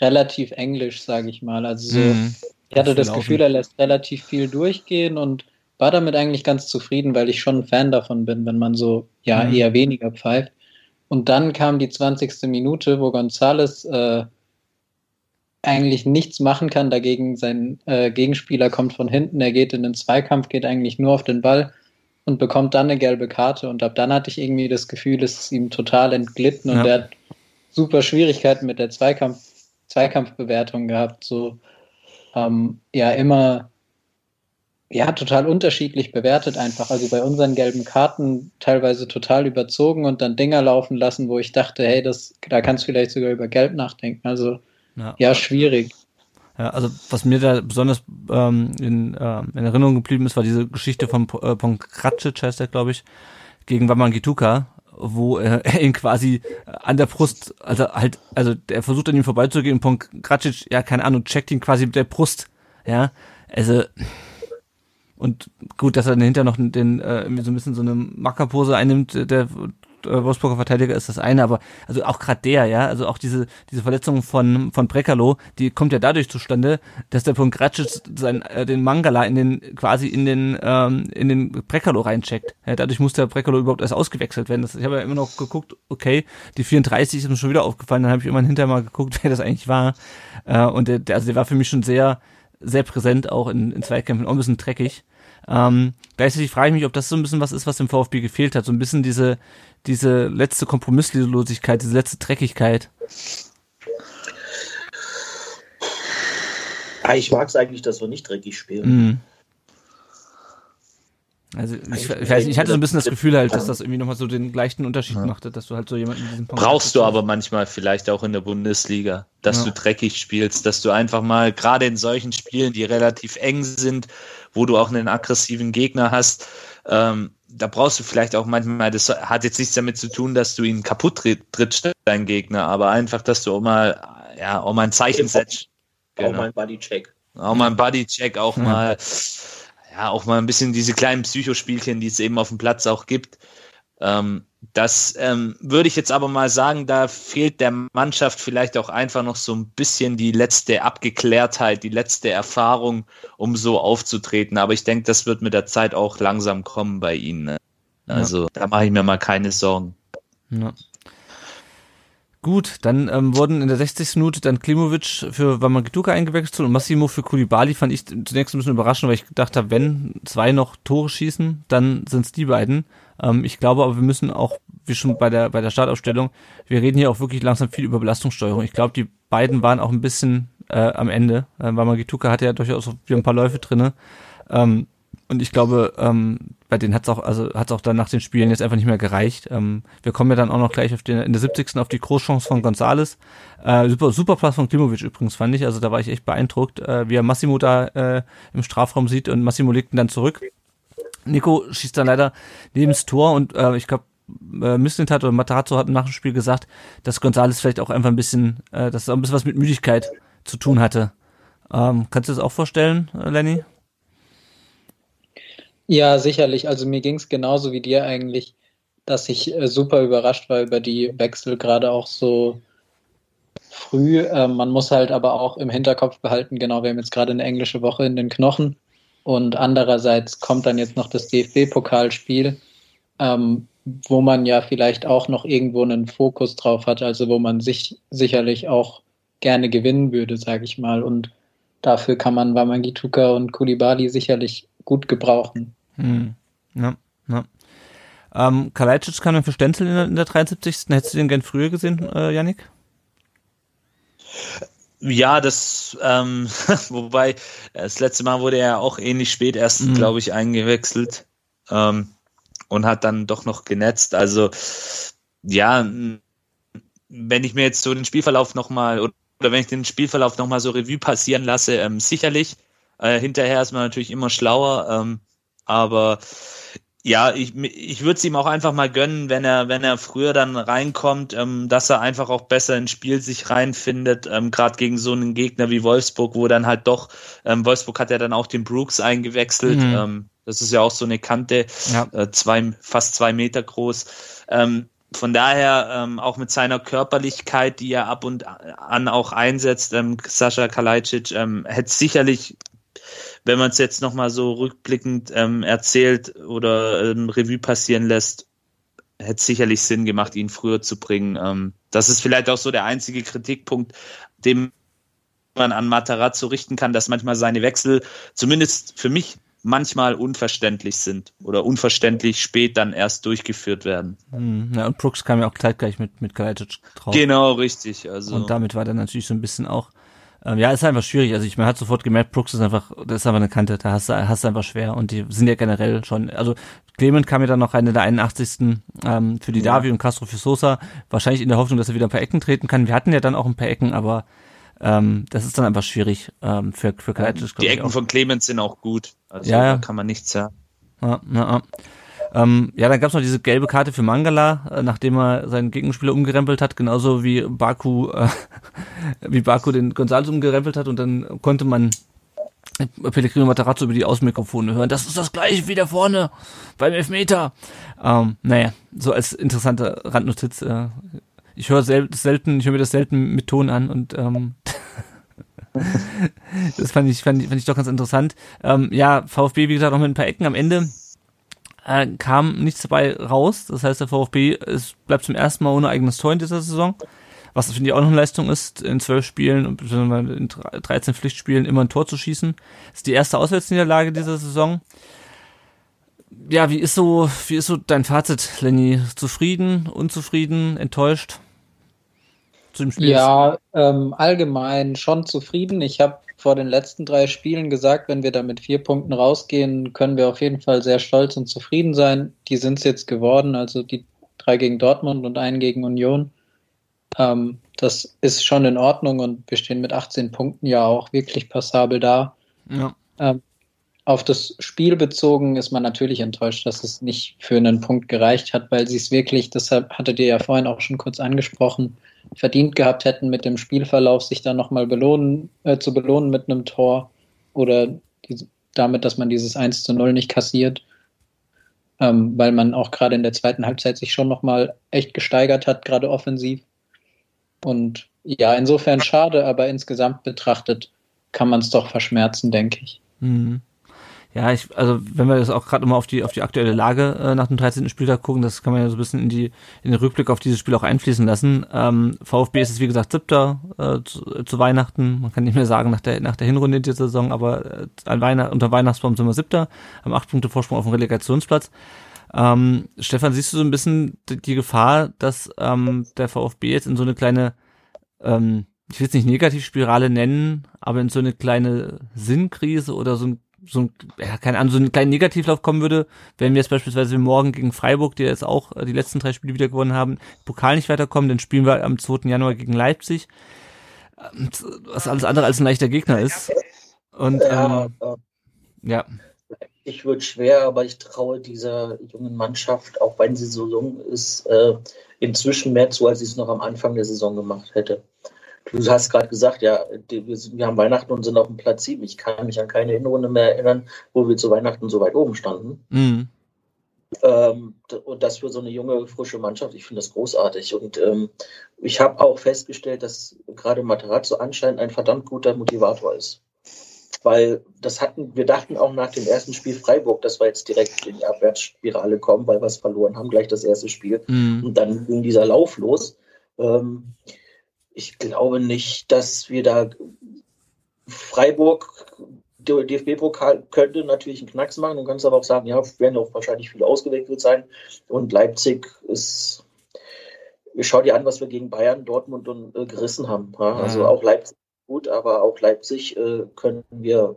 relativ englisch, sage ich mal. Also so, mhm. Ich hatte das Gefühl, er lässt relativ viel durchgehen und war damit eigentlich ganz zufrieden, weil ich schon ein Fan davon bin, wenn man so ja mhm. eher weniger pfeift. Und dann kam die 20. Minute, wo Gonzales äh, eigentlich nichts machen kann dagegen. Sein äh, Gegenspieler kommt von hinten, er geht in den Zweikampf, geht eigentlich nur auf den Ball und bekommt dann eine gelbe Karte. Und ab dann hatte ich irgendwie das Gefühl, es ist ihm total entglitten und ja. er hat super Schwierigkeiten mit der Zweikampf, Zweikampfbewertung gehabt. So, ähm, ja, immer, ja, total unterschiedlich bewertet einfach. Also bei unseren gelben Karten teilweise total überzogen und dann Dinger laufen lassen, wo ich dachte, hey, das, da kannst du vielleicht sogar über Gelb nachdenken. Also, ja, ja schwierig. Ja, also was mir da besonders ähm, in, äh, in Erinnerung geblieben ist, war diese Geschichte von äh, Ponkracic, heißt der, glaube ich, gegen Wamangituka, wo äh, er ihn quasi an der Brust, also halt, also er versucht an ihm vorbeizugehen und Ponkracic, ja, keine Ahnung, checkt ihn quasi mit der Brust, ja, also und gut, dass er dann hinterher noch den, äh, so ein bisschen so eine Mackerpose einnimmt, der Wolfsburger Verteidiger ist das eine, aber also auch gerade der, ja, also auch diese diese Verletzung von von Brekalo, die kommt ja dadurch zustande, dass der von Gracic sein äh, den Mangala in den quasi in den ähm, in den Brekalo reincheckt. Ja, dadurch muss der Brekalo überhaupt erst ausgewechselt werden. Das, ich habe ja immer noch geguckt, okay, die 34 ist mir schon wieder aufgefallen, dann habe ich immer hinterher mal geguckt, wer das eigentlich war. Äh, und der, der also der war für mich schon sehr sehr präsent auch in, in Zweikämpfen, auch ein bisschen dreckig. Ähm, gleichzeitig frage ich mich, ob das so ein bisschen was ist, was dem VfB gefehlt hat. So ein bisschen diese, diese letzte Kompromisslosigkeit, diese letzte Dreckigkeit. Ja, ich mag es eigentlich, dass wir nicht dreckig spielen. Mhm. Also ich, ich, weiß, ich hatte so ein bisschen das Gefühl halt, dass das irgendwie nochmal so den leichten Unterschied ja. machte, dass du halt so jemanden in diesem Punkt Brauchst du aber manchmal vielleicht auch in der Bundesliga, dass ja. du dreckig spielst, dass du einfach mal, gerade in solchen Spielen, die relativ eng sind, wo du auch einen aggressiven Gegner hast, ähm, da brauchst du vielleicht auch manchmal, das hat jetzt nichts damit zu tun, dass du ihn kaputt trittst, dein Gegner, aber einfach, dass du auch mal, ja, auch mal ein Zeichen setzt. Genau. Auch mal ein Bodycheck. Auch mal ein Bodycheck, auch mhm. mal ja, auch mal ein bisschen diese kleinen Psychospielchen, die es eben auf dem Platz auch gibt. Ähm, das ähm, würde ich jetzt aber mal sagen, da fehlt der Mannschaft vielleicht auch einfach noch so ein bisschen die letzte Abgeklärtheit, die letzte Erfahrung, um so aufzutreten. Aber ich denke, das wird mit der Zeit auch langsam kommen bei ihnen. Ne? Also ja. da mache ich mir mal keine Sorgen. Ja. Gut, dann ähm, wurden in der 60. Minute dann Klimovic für Wamagituka eingewechselt und Massimo für Kulibali fand ich zunächst ein bisschen überraschend, weil ich gedacht habe, wenn zwei noch Tore schießen, dann sind es die beiden. Ähm, ich glaube aber, wir müssen auch, wie schon bei der bei der Startaufstellung, wir reden hier auch wirklich langsam viel über Belastungssteuerung. Ich glaube, die beiden waren auch ein bisschen äh, am Ende. Äh, Wamagituka hatte ja durchaus wieder ein paar Läufe drinne. Ähm, und ich glaube, ähm, bei denen hat's auch, also hat's auch dann nach den Spielen jetzt einfach nicht mehr gereicht. Ähm, wir kommen ja dann auch noch gleich auf den, in der 70. auf die Großchance von Gonzales. Äh, super, super Platz von Klimovic übrigens, fand ich. Also da war ich echt beeindruckt, äh, wie er Massimo da äh, im Strafraum sieht und Massimo legt ihn dann zurück. Nico schießt dann leider neben das Tor und äh, ich glaube, äh, Mislintat oder Matarazzo hat nach dem Spiel gesagt, dass Gonzales vielleicht auch einfach ein bisschen, äh, dass auch ein bisschen was mit Müdigkeit zu tun hatte. Ähm, kannst du das auch vorstellen, äh, Lenny? Ja, sicherlich. Also mir ging es genauso wie dir eigentlich, dass ich äh, super überrascht war über die Wechsel, gerade auch so früh. Äh, man muss halt aber auch im Hinterkopf behalten, genau, wir haben jetzt gerade eine englische Woche in den Knochen und andererseits kommt dann jetzt noch das DFB-Pokalspiel, ähm, wo man ja vielleicht auch noch irgendwo einen Fokus drauf hat, also wo man sich sicherlich auch gerne gewinnen würde, sage ich mal. Und dafür kann man Wamangituka und Kulibali sicherlich gut gebrauchen. Hm. Ja, ja. Ähm, Kalajdzic kam dann für Stenzel in der, in der 73. Hättest du den gern früher gesehen, äh, Yannick? Ja, das, ähm, wobei, das letzte Mal wurde er auch ähnlich spät erst, mhm. glaube ich, eingewechselt ähm, und hat dann doch noch genetzt. Also, ja, wenn ich mir jetzt so den Spielverlauf nochmal oder wenn ich den Spielverlauf nochmal so Revue passieren lasse, ähm, sicherlich. Äh, hinterher ist man natürlich immer schlauer, ähm, aber ja, ich, ich würde es ihm auch einfach mal gönnen, wenn er, wenn er früher dann reinkommt, ähm, dass er einfach auch besser ins Spiel sich reinfindet, ähm, gerade gegen so einen Gegner wie Wolfsburg, wo dann halt doch, ähm, Wolfsburg hat ja dann auch den Brooks eingewechselt, mhm. ähm, das ist ja auch so eine Kante, ja. äh, zwei, fast zwei Meter groß. Ähm, von daher ähm, auch mit seiner Körperlichkeit, die er ab und an auch einsetzt, ähm, Sascha Kalajdzic ähm, hätte sicherlich wenn man es jetzt nochmal so rückblickend ähm, erzählt oder ähm, Revue passieren lässt, hätte sicherlich Sinn gemacht, ihn früher zu bringen. Ähm, das ist vielleicht auch so der einzige Kritikpunkt, dem man an Matarazzo richten kann, dass manchmal seine Wechsel, zumindest für mich, manchmal unverständlich sind oder unverständlich spät dann erst durchgeführt werden. Hm, ja, und Brooks kam ja auch zeitgleich mit, mit Kalajdzic drauf. Genau, richtig. Also. Und damit war dann natürlich so ein bisschen auch ähm, ja, ist einfach schwierig. Also ich, man hat sofort gemerkt, Brooks ist einfach, das ist einfach eine Kante, da hast du, hast du einfach schwer. Und die sind ja generell schon, also Clement kam ja dann noch eine der 81. Ähm, für die ja. Davi und Castro für Sosa. Wahrscheinlich in der Hoffnung, dass er wieder ein paar Ecken treten kann. Wir hatten ja dann auch ein paar Ecken, aber ähm, das ist dann einfach schwierig ähm, für, für Kalajdzic. Die Ecken von Clement sind auch gut. Also ja, ja. da kann man nichts sagen. Ja, ja, ja. Ähm, ja, dann gab's noch diese gelbe Karte für Mangala, äh, nachdem er seinen Gegenspieler umgerempelt hat, genauso wie Baku, äh, wie Baku den Gonzales umgerempelt hat und dann konnte man Pellegrino Matarazzo über die Außenmikrofone hören. Das ist das gleiche wie da vorne beim Elfmeter. Ähm, naja, so als interessante Randnotiz. Äh, ich höre sel selten, ich höre mir das selten mit Ton an und ähm, das fand ich, fand ich, fand ich doch ganz interessant. Ähm, ja, VfB, wie gesagt, noch mit ein paar Ecken am Ende äh, kam nichts dabei raus. Das heißt, der VfB ist, bleibt zum ersten Mal ohne eigenes Tor in dieser Saison. Was finde ich auch noch eine Leistung ist, in zwölf Spielen und in 13 Pflichtspielen immer ein Tor zu schießen. Das ist die erste Auswärtsniederlage dieser Saison. Ja, wie ist so, wie ist so dein Fazit, Lenny? Zufrieden, unzufrieden, enttäuscht? Zu dem Spiel? Ja, ähm, allgemein schon zufrieden. Ich habe vor den letzten drei Spielen gesagt, wenn wir da mit vier Punkten rausgehen, können wir auf jeden Fall sehr stolz und zufrieden sein. Die sind es jetzt geworden, also die drei gegen Dortmund und einen gegen Union. Ähm, das ist schon in Ordnung und wir stehen mit 18 Punkten ja auch wirklich passabel da. Ja. Ähm, auf das Spiel bezogen ist man natürlich enttäuscht, dass es nicht für einen Punkt gereicht hat, weil sie es wirklich, deshalb hattet ihr ja vorhin auch schon kurz angesprochen, verdient gehabt hätten, mit dem Spielverlauf sich dann nochmal belohnen, äh, zu belohnen mit einem Tor oder die, damit, dass man dieses 1 zu 0 nicht kassiert, ähm, weil man auch gerade in der zweiten Halbzeit sich schon nochmal echt gesteigert hat, gerade offensiv. Und ja, insofern schade, aber insgesamt betrachtet kann man es doch verschmerzen, denke ich. Mhm. Ja, ich, also wenn wir das auch gerade mal auf die auf die aktuelle Lage äh, nach dem 13. Spieltag gucken, das kann man ja so ein bisschen in die in den Rückblick auf dieses Spiel auch einfließen lassen. Ähm, VfB ist es wie gesagt siebter äh, zu, zu, Weihnachten. Man kann nicht mehr sagen nach der nach der Hinrunde in der Saison, aber äh, an Weihnacht, unter Weihnachtsbaum sind wir siebter, haben acht Punkte Vorsprung auf dem Relegationsplatz. Ähm, Stefan, siehst du so ein bisschen die, die Gefahr, dass ähm, der VfB jetzt in so eine kleine ähm, ich will es nicht Negativspirale nennen, aber in so eine kleine Sinnkrise oder so ein so ein, ja, keine Ahnung, so einen kleinen Negativlauf kommen würde, wenn wir jetzt beispielsweise morgen gegen Freiburg, die jetzt auch äh, die letzten drei Spiele wieder gewonnen haben, Pokal nicht weiterkommen, dann spielen wir am 2. Januar gegen Leipzig, ähm, was alles andere als ein leichter Gegner ist. Und ja, ähm, ja. Ich würde schwer, aber ich traue dieser jungen Mannschaft, auch wenn sie so jung ist, äh, inzwischen mehr zu, als ich es noch am Anfang der Saison gemacht hätte. Du hast gerade gesagt, ja, wir, haben Weihnachten und sind auf dem Platz 7. Ich kann mich an keine Hinrunde mehr erinnern, wo wir zu Weihnachten so weit oben standen. Mhm. Ähm, und das für so eine junge, frische Mannschaft, ich finde das großartig. Und ähm, ich habe auch festgestellt, dass gerade Materazzo anscheinend ein verdammt guter Motivator ist. Weil das hatten, wir dachten auch nach dem ersten Spiel Freiburg, dass wir jetzt direkt in die Abwärtsspirale kommen, weil wir es verloren haben, gleich das erste Spiel. Mhm. Und dann ging dieser Lauf los. Ähm, ich glaube nicht, dass wir da Freiburg, DFB-Pokal könnte natürlich einen Knacks machen. Du kannst aber auch sagen, ja, werden auch wahrscheinlich viele ausgewechselt sein. Und Leipzig ist, schau dir an, was wir gegen Bayern, Dortmund und äh, gerissen haben. Ja? Also auch Leipzig gut, aber auch Leipzig äh, können wir,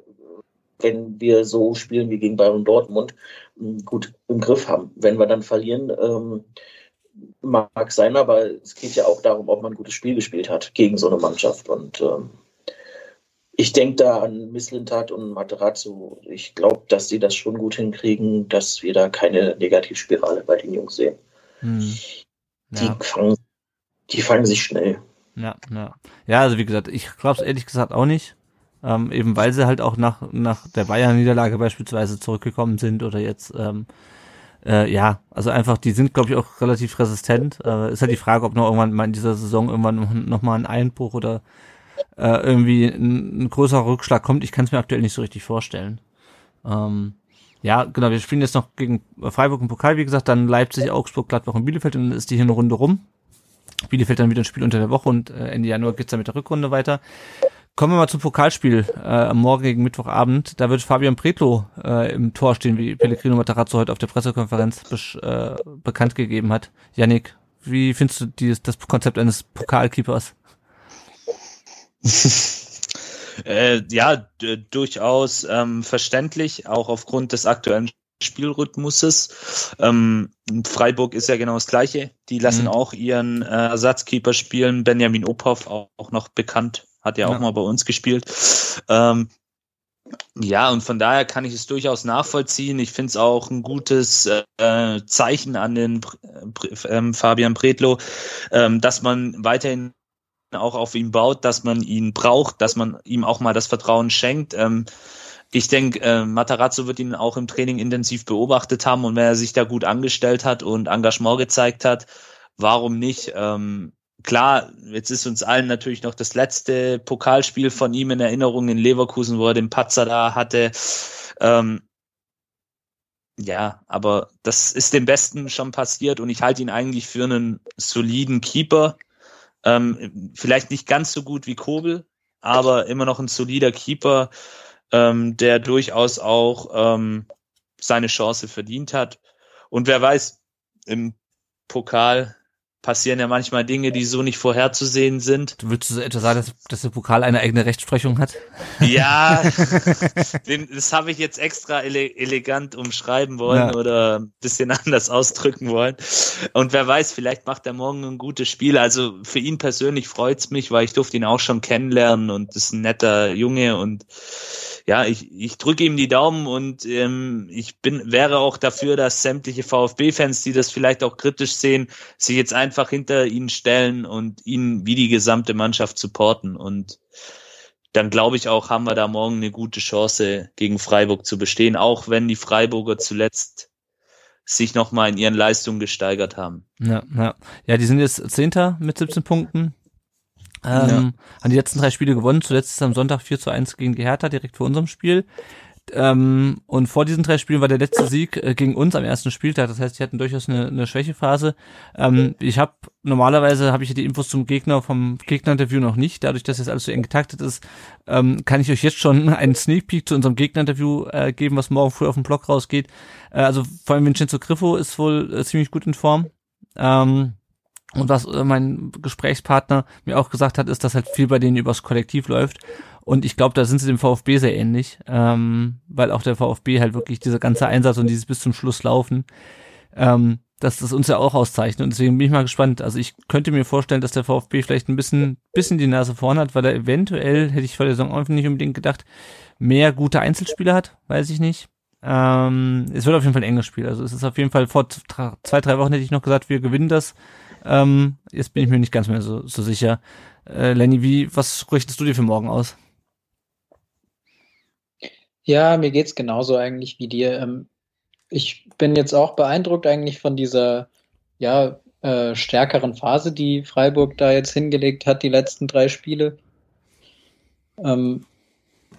wenn wir so spielen wie gegen Bayern und Dortmund, gut im Griff haben. Wenn wir dann verlieren, ähm, mag sein, aber es geht ja auch darum, ob man ein gutes Spiel gespielt hat gegen so eine Mannschaft. Und ähm, ich denke da an Misslintat und Materazzo. Ich glaube, dass sie das schon gut hinkriegen, dass wir da keine Negativspirale bei den Jungs sehen. Hm. Ja. Die, fangen, die fangen sich schnell. Ja, ja. Ja, also wie gesagt, ich glaube es ehrlich gesagt auch nicht. Ähm, eben weil sie halt auch nach, nach der Bayern-Niederlage beispielsweise zurückgekommen sind oder jetzt, ähm, äh, ja, also einfach, die sind, glaube ich, auch relativ resistent. Äh, ist halt die Frage, ob noch irgendwann mal in dieser Saison irgendwann nochmal ein Einbruch oder äh, irgendwie ein, ein größerer Rückschlag kommt. Ich kann es mir aktuell nicht so richtig vorstellen. Ähm, ja, genau, wir spielen jetzt noch gegen Freiburg im Pokal, wie gesagt, dann Leipzig, Augsburg, Gladbach und Bielefeld und dann ist die Hinrunde rum. Bielefeld dann wieder ein Spiel unter der Woche und äh, Ende Januar geht's dann mit der Rückrunde weiter. Kommen wir mal zum Pokalspiel äh, am morgigen Mittwochabend. Da wird Fabian Pretlo äh, im Tor stehen, wie Pellegrino Matarazzo heute auf der Pressekonferenz äh, bekannt gegeben hat. Yannick, wie findest du dieses, das Konzept eines Pokalkeepers? äh, ja, durchaus ähm, verständlich, auch aufgrund des aktuellen Spielrhythmuses. Ähm, Freiburg ist ja genau das Gleiche. Die lassen mhm. auch ihren äh, Ersatzkeeper spielen. Benjamin Ophoff, auch, auch noch bekannt, hat ja, ja, auch mal bei uns gespielt. Ähm, ja, und von daher kann ich es durchaus nachvollziehen. Ich finde es auch ein gutes äh, Zeichen an den äh, Fabian Bredlow, ähm, dass man weiterhin auch auf ihn baut, dass man ihn braucht, dass man ihm auch mal das Vertrauen schenkt. Ähm, ich denke, äh, Matarazzo wird ihn auch im Training intensiv beobachtet haben und wenn er sich da gut angestellt hat und Engagement gezeigt hat, warum nicht? Ähm, klar, jetzt ist uns allen natürlich noch das letzte Pokalspiel von ihm in Erinnerung in Leverkusen, wo er den Patzer da hatte. Ähm, ja, aber das ist dem Besten schon passiert und ich halte ihn eigentlich für einen soliden Keeper. Ähm, vielleicht nicht ganz so gut wie Kobel, aber immer noch ein solider Keeper, ähm, der durchaus auch ähm, seine Chance verdient hat. Und wer weiß, im Pokal passieren ja manchmal Dinge, die so nicht vorherzusehen sind. Du würdest etwa sagen, dass, dass der Pokal eine eigene Rechtsprechung hat? Ja, den, das habe ich jetzt extra ele elegant umschreiben wollen ja. oder ein bisschen anders ausdrücken wollen. Und wer weiß, vielleicht macht er morgen ein gutes Spiel. Also für ihn persönlich freut's mich, weil ich durfte ihn auch schon kennenlernen und ist ein netter Junge und ja, ich, ich drücke ihm die Daumen und ähm, ich bin wäre auch dafür, dass sämtliche VfB-Fans, die das vielleicht auch kritisch sehen, sich jetzt einfach hinter ihn stellen und ihn wie die gesamte Mannschaft supporten. Und dann glaube ich auch, haben wir da morgen eine gute Chance, gegen Freiburg zu bestehen, auch wenn die Freiburger zuletzt sich nochmal in ihren Leistungen gesteigert haben. Ja, ja. ja, die sind jetzt Zehnter mit 17 Punkten. Ähm, ja. Haben die letzten drei Spiele gewonnen, zuletzt ist am Sonntag 4 zu 1 gegen die Hertha, direkt vor unserem Spiel. Ähm, und vor diesen drei Spielen war der letzte Sieg äh, gegen uns am ersten Spieltag. Das heißt, die hatten durchaus eine, eine Schwächephase. Ähm, ich habe normalerweise habe ich die Infos zum Gegner vom Gegnerinterview noch nicht. Dadurch, dass jetzt alles so eng getaktet ist, ähm, kann ich euch jetzt schon einen Sneak Peek zu unserem Gegnerinterview äh, geben, was morgen früh auf dem Blog rausgeht. Äh, also vor allem Vincenzo Griffo ist wohl äh, ziemlich gut in Form. Ähm, und was äh, mein Gesprächspartner mir auch gesagt hat, ist, dass halt viel bei denen übers Kollektiv läuft. Und ich glaube, da sind sie dem VfB sehr ähnlich, ähm, weil auch der VfB halt wirklich dieser ganze Einsatz und dieses bis zum Schluss laufen, ähm, dass das uns ja auch auszeichnet. Und deswegen bin ich mal gespannt. Also ich könnte mir vorstellen, dass der VfB vielleicht ein bisschen, bisschen die Nase vorn hat, weil er eventuell, hätte ich vor der Saison einfach nicht unbedingt gedacht, mehr gute Einzelspieler hat, weiß ich nicht. Ähm, es wird auf jeden Fall ein enges Spiel. Also es ist auf jeden Fall vor zwei, drei Wochen hätte ich noch gesagt, wir gewinnen das. Ähm, jetzt bin ich mir nicht ganz mehr so, so sicher. Äh, Lenny, wie, was richtest du dir für morgen aus? Ja, mir geht's genauso eigentlich wie dir. Ähm, ich bin jetzt auch beeindruckt eigentlich von dieser, ja, äh, stärkeren Phase, die Freiburg da jetzt hingelegt hat, die letzten drei Spiele. Ähm,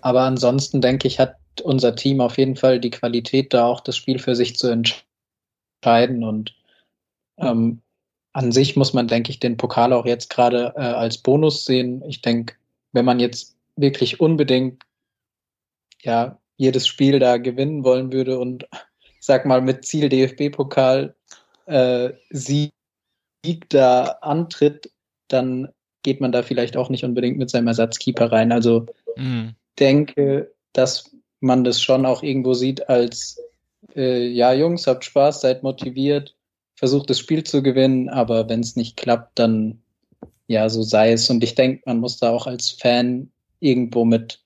aber ansonsten denke ich, hat unser Team auf jeden Fall die Qualität, da auch das Spiel für sich zu entscheiden. Und ähm, an sich muss man, denke ich, den Pokal auch jetzt gerade äh, als Bonus sehen. Ich denke, wenn man jetzt wirklich unbedingt ja jedes Spiel da gewinnen wollen würde und sag mal mit Ziel DFB-Pokal äh, Sieg da antritt, dann geht man da vielleicht auch nicht unbedingt mit seinem Ersatzkeeper rein. Also mhm. denke, dass man das schon auch irgendwo sieht als äh, ja Jungs, habt Spaß, seid motiviert, versucht das Spiel zu gewinnen, aber wenn es nicht klappt, dann ja, so sei es. Und ich denke, man muss da auch als Fan irgendwo mit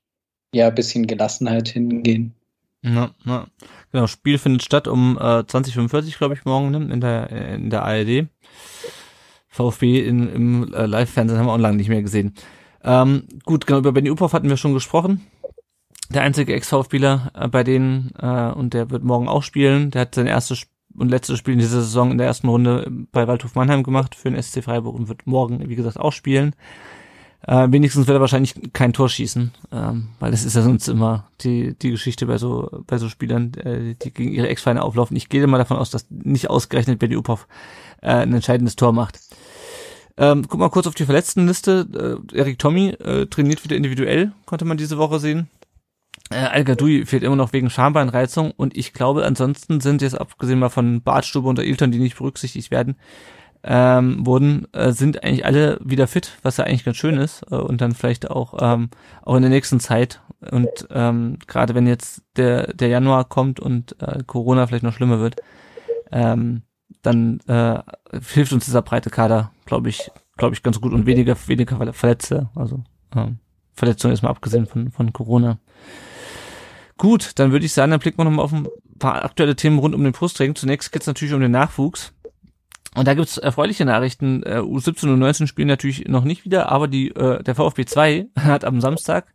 ja, bisschen Gelassenheit hingehen. Ja, ja. Genau, Spiel findet statt um äh, 2045, glaube ich, morgen ne, in der in der ARD. VfB in, im äh, Live-Fernsehen haben wir lange nicht mehr gesehen. Ähm, gut, genau, über Benny Uphoff hatten wir schon gesprochen. Der einzige Ex-VfBler äh, bei denen äh, und der wird morgen auch spielen. Der hat sein erstes und letztes Spiel in dieser Saison in der ersten Runde bei Waldhof Mannheim gemacht für den SC Freiburg und wird morgen, wie gesagt, auch spielen. Äh, wenigstens wird er wahrscheinlich kein Tor schießen, ähm, weil das ist ja sonst immer die, die Geschichte bei so, bei so Spielern, äh, die gegen ihre Ex-Vereine auflaufen. Ich gehe mal davon aus, dass nicht ausgerechnet Benny Uphoff äh, ein entscheidendes Tor macht. Ähm, guck mal kurz auf die Verletztenliste. Äh, Erik Tommy äh, trainiert wieder individuell, konnte man diese Woche sehen. Äh, Al Gadoui fehlt immer noch wegen Schambeinreizung und ich glaube, ansonsten sind jetzt abgesehen mal von Bartstube und Ilton, die nicht berücksichtigt werden, ähm, wurden, äh, sind eigentlich alle wieder fit, was ja eigentlich ganz schön ist äh, und dann vielleicht auch ähm, auch in der nächsten Zeit und ähm, gerade wenn jetzt der der Januar kommt und äh, Corona vielleicht noch schlimmer wird, ähm, dann äh, hilft uns dieser breite Kader, glaube ich, glaube ich ganz gut und weniger weniger Verletzte, also ähm, Verletzungen ist mal abgesehen von von Corona. Gut, dann würde ich sagen, dann blicken wir nochmal auf ein paar aktuelle Themen rund um den Brustring. Zunächst geht es natürlich um den Nachwuchs. Und da gibt's erfreuliche Nachrichten. Äh, U17 und U19 spielen natürlich noch nicht wieder, aber die, äh, der VfB 2 hat am Samstag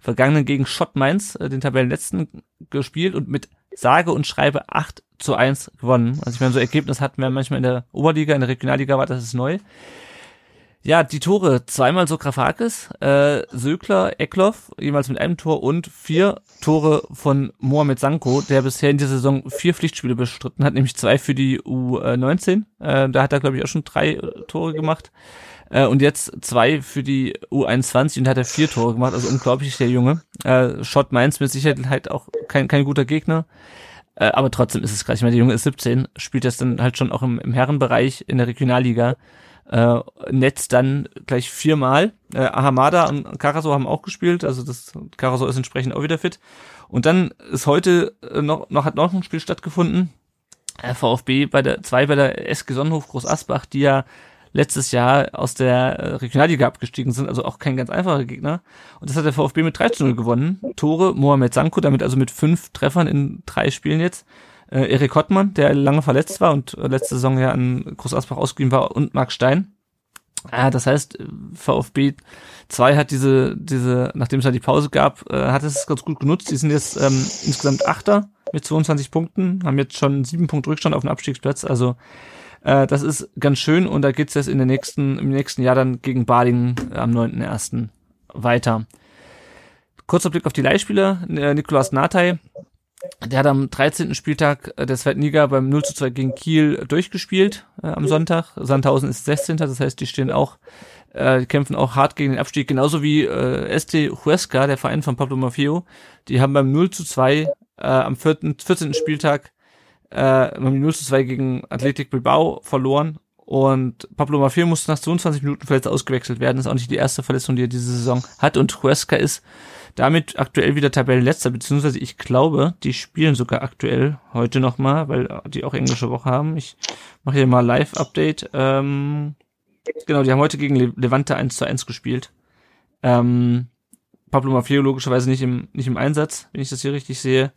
vergangenen gegen Schott Mainz äh, den Tabellenletzten gespielt und mit sage und schreibe 8 zu 1 gewonnen. Also ich meine, so Ergebnis hatten wir manchmal in der Oberliga, in der Regionalliga war das ist neu. Ja, die Tore, zweimal so Grafakis, äh, Sökler, Eckloff, jeweils mit einem Tor und vier Tore von Mohamed Sanko, der bisher in dieser Saison vier Pflichtspiele bestritten hat, nämlich zwei für die U19. Äh, da hat er, glaube ich, auch schon drei äh, Tore gemacht. Äh, und jetzt zwei für die U21 und hat er vier Tore gemacht. Also unglaublich, der Junge. Äh, Schott Mainz mit Sicherheit halt auch kein, kein guter Gegner. Äh, aber trotzdem ist es krass. Ich meine, der Junge ist 17, spielt jetzt dann halt schon auch im, im Herrenbereich in der Regionalliga äh, Netz dann gleich viermal. Äh, Ahamada und Karaso haben auch gespielt, also das Karaso ist entsprechend auch wieder fit. Und dann ist heute äh, noch, noch hat noch ein Spiel stattgefunden. Äh, VfB bei der zwei bei der SG Sonnenhof Groß Asbach, die ja letztes Jahr aus der äh, Regionalliga abgestiegen sind, also auch kein ganz einfacher Gegner. Und das hat der VfB mit 3 zu 0 gewonnen. Tore Mohamed Sanko, damit also mit fünf Treffern in drei Spielen jetzt äh, Erik Hottmann, der lange verletzt war und äh, letzte Saison ja an Groß Asbach ausgeliehen war, und Marc Stein. Äh, das heißt, VfB 2 hat diese, diese, nachdem es halt die Pause gab, äh, hat es ganz gut genutzt. Die sind jetzt ähm, insgesamt Achter mit 22 Punkten, haben jetzt schon sieben Punkte Rückstand auf den Abstiegsplatz. Also äh, das ist ganz schön und da geht's jetzt in der nächsten, im nächsten Jahr dann gegen Badingen äh, am 9.1. weiter. Kurzer Blick auf die Leihspieler. Äh, Nikolaus Natay der hat am 13. Spieltag äh, der zweiten Liga beim 0 zu 2 gegen Kiel durchgespielt äh, am Sonntag. Sandhausen ist 16. Das heißt, die stehen auch, äh, die kämpfen auch hart gegen den Abstieg, genauso wie äh, ST Huesca, der Verein von Pablo Maffeo. Die haben beim 0 zu 2 äh, am 4., 14. Spieltag äh, 0 zu 2 gegen Athletic Bilbao verloren. Und Pablo Maffeo musste nach 22 Minuten verletzt ausgewechselt werden. Das ist auch nicht die erste Verletzung, die er diese Saison hat. Und Huesca ist damit aktuell wieder Tabellenletzter, beziehungsweise ich glaube, die spielen sogar aktuell heute nochmal, weil die auch englische Woche haben. Ich mache hier mal Live-Update. Ähm, genau, die haben heute gegen Le Levante 1 zu 1 gespielt. Ähm, Pablo Maffeo logischerweise nicht im, nicht im Einsatz, wenn ich das hier richtig sehe,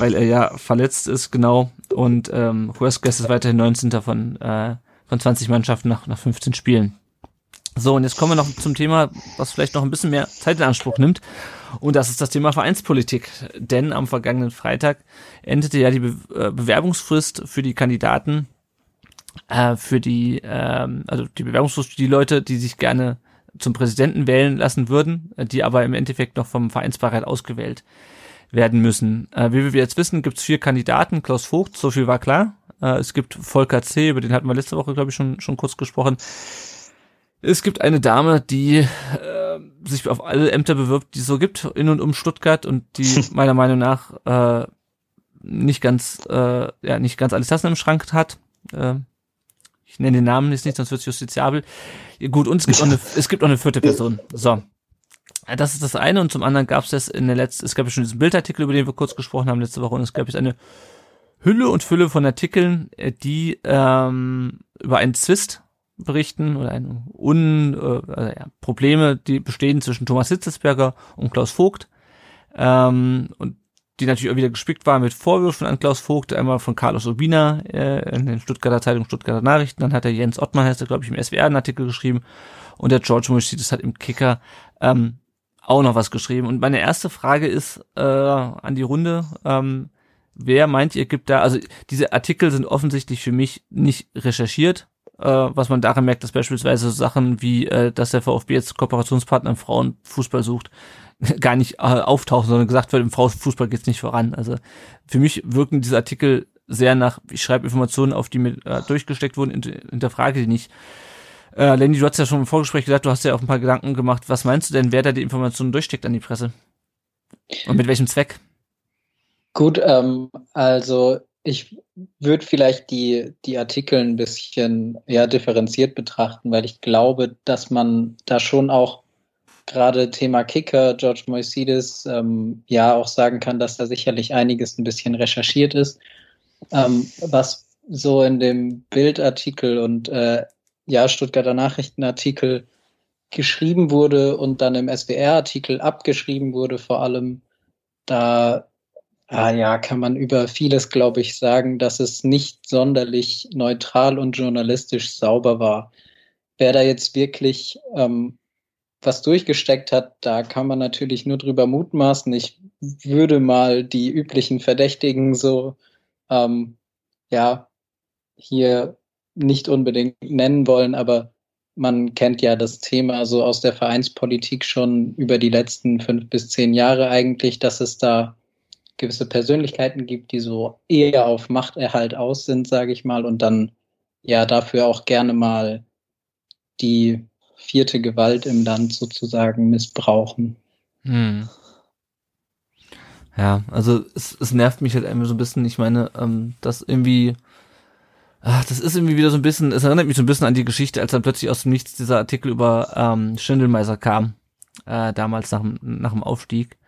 weil er ja verletzt ist, genau. Und ähm, Huescas ist weiterhin 19. von, äh, von 20 Mannschaften nach, nach 15 Spielen. So, und jetzt kommen wir noch zum Thema, was vielleicht noch ein bisschen mehr Zeit in Anspruch nimmt. Und das ist das Thema Vereinspolitik. Denn am vergangenen Freitag endete ja die Be äh, Bewerbungsfrist für die Kandidaten, äh, für die, äh, also die Bewerbungsfrist für die Leute, die sich gerne zum Präsidenten wählen lassen würden, die aber im Endeffekt noch vom Vereinsbeirat ausgewählt werden müssen. Äh, wie wir jetzt wissen, gibt es vier Kandidaten. Klaus Vogt, so viel war klar. Äh, es gibt Volker C., über den hatten wir letzte Woche, glaube ich, schon, schon kurz gesprochen. Es gibt eine Dame, die äh, sich auf alle Ämter bewirbt, die es so gibt in und um Stuttgart und die meiner Meinung nach äh, nicht ganz, äh, ja, nicht ganz alles Tassen im Schrank hat. Äh, ich nenne den Namen jetzt nicht, sonst wird es justiziabel. Gut, und es gibt, auch eine, es gibt auch eine vierte Person. So. Das ist das eine und zum anderen gab es das in der letzten, es gab ja schon diesen Bildartikel, über den wir kurz gesprochen haben letzte Woche und es gab jetzt eine Hülle und Fülle von Artikeln, äh, die ähm, über einen Zwist berichten oder ein Un, äh, also ja, Probleme, die bestehen zwischen Thomas Hitzesberger und Klaus Vogt. ähm, und die natürlich auch wieder gespickt war mit Vorwürfen an Klaus Vogt, einmal von Carlos Urbina äh, in den Stuttgarter Zeitung, Stuttgarter Nachrichten, dann hat der Jens Ottmar, heißt er, glaube ich, im SWR einen Artikel geschrieben und der George Moschidis hat im Kicker ähm, auch noch was geschrieben. Und meine erste Frage ist äh, an die Runde, ähm, wer meint ihr gibt da, also diese Artikel sind offensichtlich für mich nicht recherchiert, äh, was man daran merkt, dass beispielsweise Sachen wie, äh, dass der VfB jetzt Kooperationspartner im Frauenfußball sucht, gar nicht äh, auftauchen, sondern gesagt wird, im Frauenfußball geht's nicht voran. Also für mich wirken diese Artikel sehr nach, ich schreibe Informationen auf, die mir äh, durchgesteckt wurden, hinterfrage die nicht. Äh, Lenny, du hast ja schon im Vorgespräch gesagt, du hast ja auch ein paar Gedanken gemacht. Was meinst du denn, wer da die Informationen durchsteckt an die Presse? Und mit welchem Zweck? Gut, ähm, also ich würde vielleicht die, die Artikel ein bisschen ja, differenziert betrachten, weil ich glaube, dass man da schon auch gerade Thema Kicker, George Moisidis, ähm, ja auch sagen kann, dass da sicherlich einiges ein bisschen recherchiert ist. Ähm, was so in dem Bildartikel und äh, ja, Stuttgarter Nachrichtenartikel geschrieben wurde und dann im SWR-Artikel abgeschrieben wurde, vor allem, da ah ja, kann man über vieles, glaube ich, sagen, dass es nicht sonderlich neutral und journalistisch sauber war. Wer da jetzt wirklich ähm, was durchgesteckt hat, da kann man natürlich nur drüber mutmaßen. Ich würde mal die üblichen Verdächtigen so ähm, ja hier nicht unbedingt nennen wollen, aber man kennt ja das Thema so aus der Vereinspolitik schon über die letzten fünf bis zehn Jahre eigentlich, dass es da gewisse Persönlichkeiten gibt, die so eher auf Machterhalt aus sind, sage ich mal, und dann ja dafür auch gerne mal die vierte Gewalt im Land sozusagen missbrauchen. Hm. Ja, also es, es nervt mich halt irgendwie so ein bisschen. Ich meine, ähm, dass irgendwie Ach, das ist irgendwie wieder so ein bisschen, es erinnert mich so ein bisschen an die Geschichte, als dann plötzlich aus dem Nichts dieser Artikel über ähm, Schindelmeiser kam, äh, damals nach, nach dem Aufstieg,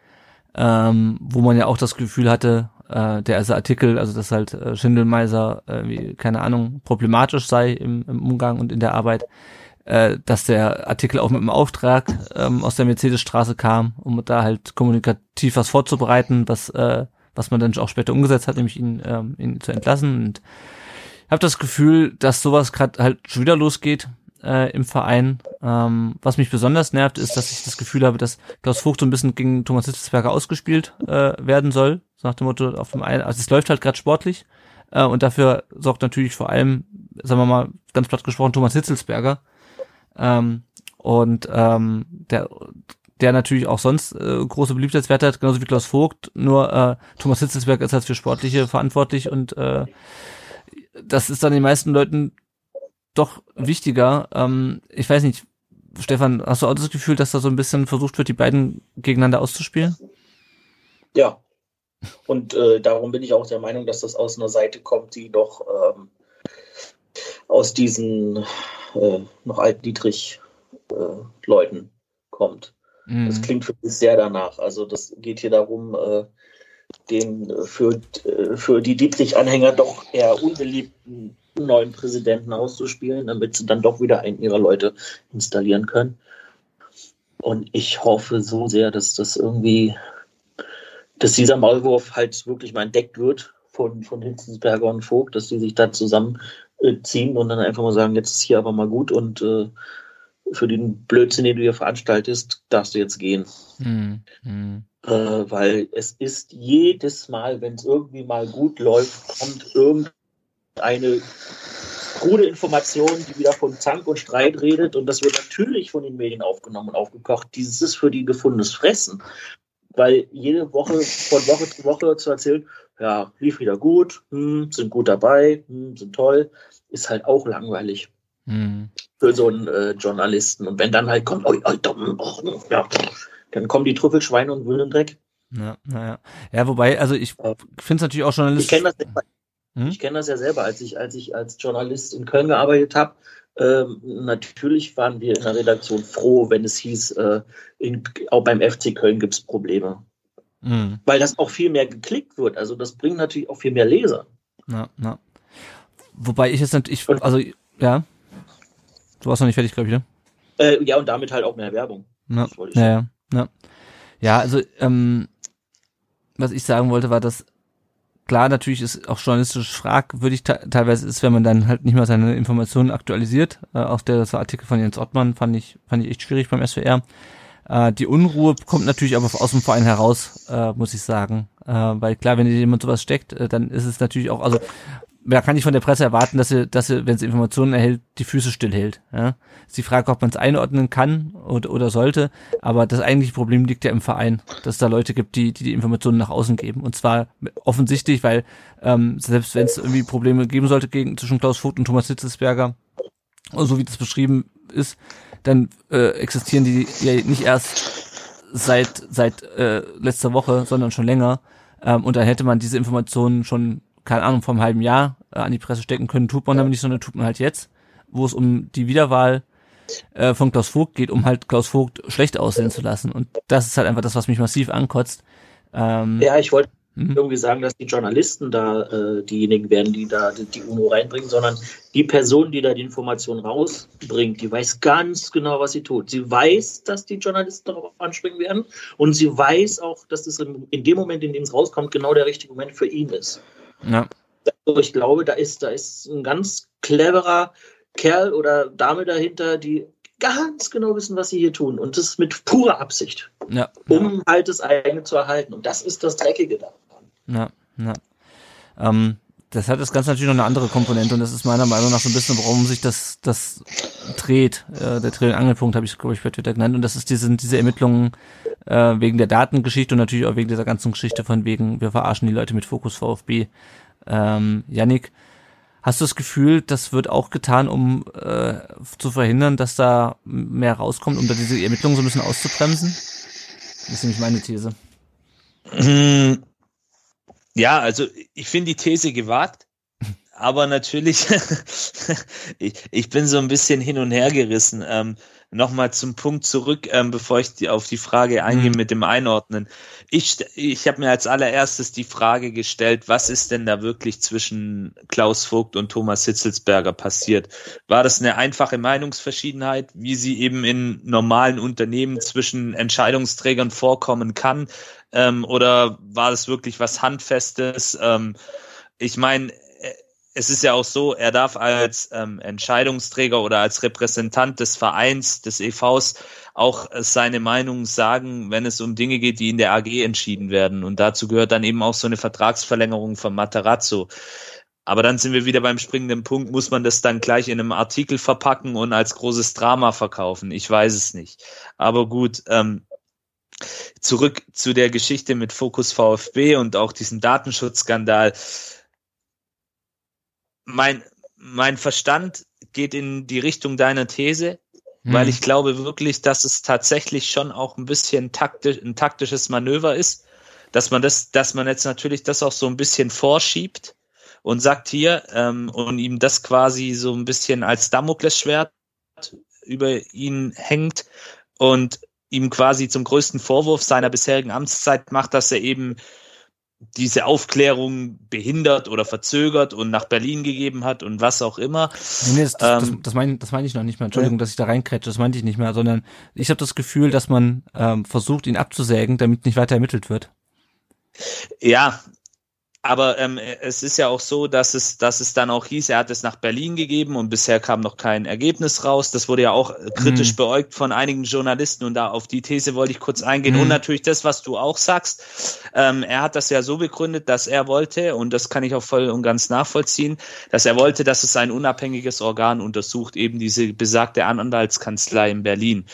ähm, wo man ja auch das Gefühl hatte, äh, der also Artikel, also dass halt äh, Schindelmeiser, äh, wie, keine Ahnung, problematisch sei im, im Umgang und in der Arbeit, äh, dass der Artikel auch mit einem Auftrag ähm, aus der Mercedesstraße kam, um da halt kommunikativ was vorzubereiten, was, äh, was man dann auch später umgesetzt hat, nämlich ihn, ähm, ihn zu entlassen. Und habe das Gefühl, dass sowas gerade halt schon wieder losgeht äh, im Verein. Ähm, was mich besonders nervt, ist, dass ich das Gefühl habe, dass Klaus Vogt so ein bisschen gegen Thomas Hitzelsberger ausgespielt äh, werden soll. So nach dem Motto, auf dem einen, also es läuft halt gerade sportlich äh, und dafür sorgt natürlich vor allem, sagen wir mal, ganz platt gesprochen, Thomas Hitzelsberger. Ähm, und ähm, der der natürlich auch sonst äh, große Beliebtheitswerte hat, genauso wie Klaus Vogt, nur äh, Thomas Hitzelsberger ist halt für Sportliche verantwortlich und äh, das ist dann den meisten Leuten doch wichtiger. Ähm, ich weiß nicht, Stefan, hast du auch das Gefühl, dass da so ein bisschen versucht wird, die beiden gegeneinander auszuspielen? Ja. Und äh, darum bin ich auch der Meinung, dass das aus einer Seite kommt, die doch ähm, aus diesen äh, noch altniedrig äh, Leuten kommt. Mhm. Das klingt für mich sehr danach. Also das geht hier darum, äh, den äh, für, äh, für die Dietrich-Anhänger doch eher unbeliebten neuen Präsidenten auszuspielen, damit sie dann doch wieder einen ihrer Leute installieren können. Und ich hoffe so sehr, dass das irgendwie, dass dieser Maulwurf halt wirklich mal entdeckt wird von, von Hinzensberger und Vogt, dass die sich da zusammenziehen und dann einfach mal sagen, jetzt ist hier aber mal gut und äh, für den Blödsinn, den du hier veranstaltest, darfst du jetzt gehen. Mhm äh, weil es ist jedes Mal, wenn es irgendwie mal gut läuft, kommt irgendeine krude Information, die wieder von Zank und Streit redet und das wird natürlich von den Medien aufgenommen und aufgekocht. Dieses ist für die gefundenes Fressen, weil jede Woche, von Woche zu Woche zu erzählen, ja, lief wieder gut, hm, sind gut dabei, hm, sind toll, ist halt auch langweilig. Hm. Für so einen äh, Journalisten. Und wenn dann halt kommt, oh, oh, oh, ja, dann kommen die Trüffelschweine und wühlen Dreck. Ja, naja. Ja, wobei, also ich finde es natürlich auch journalistisch. Ich kenne das, selber. Hm? Ich kenn das ja selber, als ich, als ich als Journalist in Köln gearbeitet habe. Ähm, natürlich waren wir in der Redaktion froh, wenn es hieß, äh, in, auch beim FC Köln gibt es Probleme. Mhm. Weil das auch viel mehr geklickt wird. Also das bringt natürlich auch viel mehr Leser. Ja, ja. Wobei ich jetzt natürlich, also ja. Du warst noch nicht fertig, glaube ich, ne? Äh, ja, und damit halt auch mehr Werbung. Ja, ja, ja. Ja, ja also ähm, was ich sagen wollte, war, dass klar, natürlich ist auch journalistisch fragwürdig teilweise ist, wenn man dann halt nicht mal seine Informationen aktualisiert. Äh, auch der Artikel von Jens Ottmann fand ich, fand ich echt schwierig beim SWR. Äh, die Unruhe kommt natürlich aber aus dem Verein heraus, äh, muss ich sagen. Äh, weil klar, wenn jemand sowas steckt, äh, dann ist es natürlich auch, also da kann ich von der Presse erwarten, dass sie, dass sie, wenn sie Informationen erhält, die Füße stillhält. Ja? Ist die Frage, ob man es einordnen kann oder, oder sollte. Aber das eigentliche Problem liegt ja im Verein, dass es da Leute gibt, die, die die Informationen nach außen geben. Und zwar offensichtlich, weil ähm, selbst wenn es irgendwie Probleme geben sollte gegen zwischen Klaus Vogt und Thomas Hitzelsberger, so wie das beschrieben ist, dann äh, existieren die ja nicht erst seit seit äh, letzter Woche, sondern schon länger. Ähm, und dann hätte man diese Informationen schon keine Ahnung, vor einem halben Jahr äh, an die Presse stecken können, tut man damit nicht, sondern tut man halt jetzt, wo es um die Wiederwahl äh, von Klaus Vogt geht, um halt Klaus Vogt schlecht aussehen zu lassen. Und das ist halt einfach das, was mich massiv ankotzt. Ähm, ja, ich wollte mhm. irgendwie sagen, dass die Journalisten da äh, diejenigen werden, die da die, UNO reinbringen, sondern die Person, die da die Information rausbringt, die weiß ganz genau, was sie tut. Sie weiß, dass die Journalisten darauf anspringen werden und sie weiß auch, dass es in, in dem Moment, in dem es rauskommt, genau der richtige Moment für ihn ist. Ja. Also ich glaube, da ist, da ist ein ganz cleverer Kerl oder Dame dahinter, die ganz genau wissen, was sie hier tun. Und das mit purer Absicht. Ja. Um halt das eigene zu erhalten. Und das ist das Dreckige daran. Ja, ja. Ähm, das hat das Ganze natürlich noch eine andere Komponente und das ist meiner Meinung nach so ein bisschen, warum sich das, das dreht. Äh, der Dreh- und Angelpunkt habe ich, glaube ich, bei Twitter genannt. Und das ist diese, diese Ermittlungen äh, wegen der Datengeschichte und natürlich auch wegen dieser ganzen Geschichte von wegen, wir verarschen die Leute mit Fokus VfB. Ähm, Yannick, hast du das Gefühl, das wird auch getan, um äh, zu verhindern, dass da mehr rauskommt, um da diese Ermittlungen so ein bisschen auszubremsen? Das ist nämlich meine These. Ja, also ich finde die These gewagt aber natürlich, ich, ich bin so ein bisschen hin und her gerissen. Ähm, Nochmal zum Punkt zurück, ähm, bevor ich die, auf die Frage eingehe mhm. mit dem Einordnen. Ich, ich habe mir als allererstes die Frage gestellt, was ist denn da wirklich zwischen Klaus Vogt und Thomas Hitzelsberger passiert? War das eine einfache Meinungsverschiedenheit, wie sie eben in normalen Unternehmen zwischen Entscheidungsträgern vorkommen kann? Ähm, oder war das wirklich was Handfestes? Ähm, ich meine, es ist ja auch so, er darf als ähm, Entscheidungsträger oder als Repräsentant des Vereins, des EVs auch äh, seine Meinung sagen, wenn es um Dinge geht, die in der AG entschieden werden. Und dazu gehört dann eben auch so eine Vertragsverlängerung von Materazzo. Aber dann sind wir wieder beim springenden Punkt, muss man das dann gleich in einem Artikel verpacken und als großes Drama verkaufen? Ich weiß es nicht. Aber gut, ähm, zurück zu der Geschichte mit Fokus VfB und auch diesen Datenschutzskandal mein, mein Verstand geht in die Richtung deiner These, hm. weil ich glaube wirklich, dass es tatsächlich schon auch ein bisschen taktisch, ein taktisches Manöver ist, dass man das, dass man jetzt natürlich das auch so ein bisschen vorschiebt und sagt hier ähm, und ihm das quasi so ein bisschen als Damoklesschwert über ihn hängt und ihm quasi zum größten Vorwurf seiner bisherigen Amtszeit macht, dass er eben diese Aufklärung behindert oder verzögert und nach Berlin gegeben hat und was auch immer. Nee, das, das, ähm, das, das meine das mein ich noch nicht mehr. Entschuldigung, dass ich da reinkrätsche, das meinte ich nicht mehr, sondern ich habe das Gefühl, dass man ähm, versucht, ihn abzusägen, damit nicht weiter ermittelt wird. Ja, aber ähm, es ist ja auch so, dass es, dass es dann auch hieß, er hat es nach Berlin gegeben und bisher kam noch kein Ergebnis raus. Das wurde ja auch kritisch mhm. beäugt von einigen Journalisten und da auf die These wollte ich kurz eingehen. Mhm. Und natürlich das, was du auch sagst. Ähm, er hat das ja so begründet, dass er wollte, und das kann ich auch voll und ganz nachvollziehen, dass er wollte, dass es ein unabhängiges Organ untersucht, eben diese besagte Anwaltskanzlei in Berlin.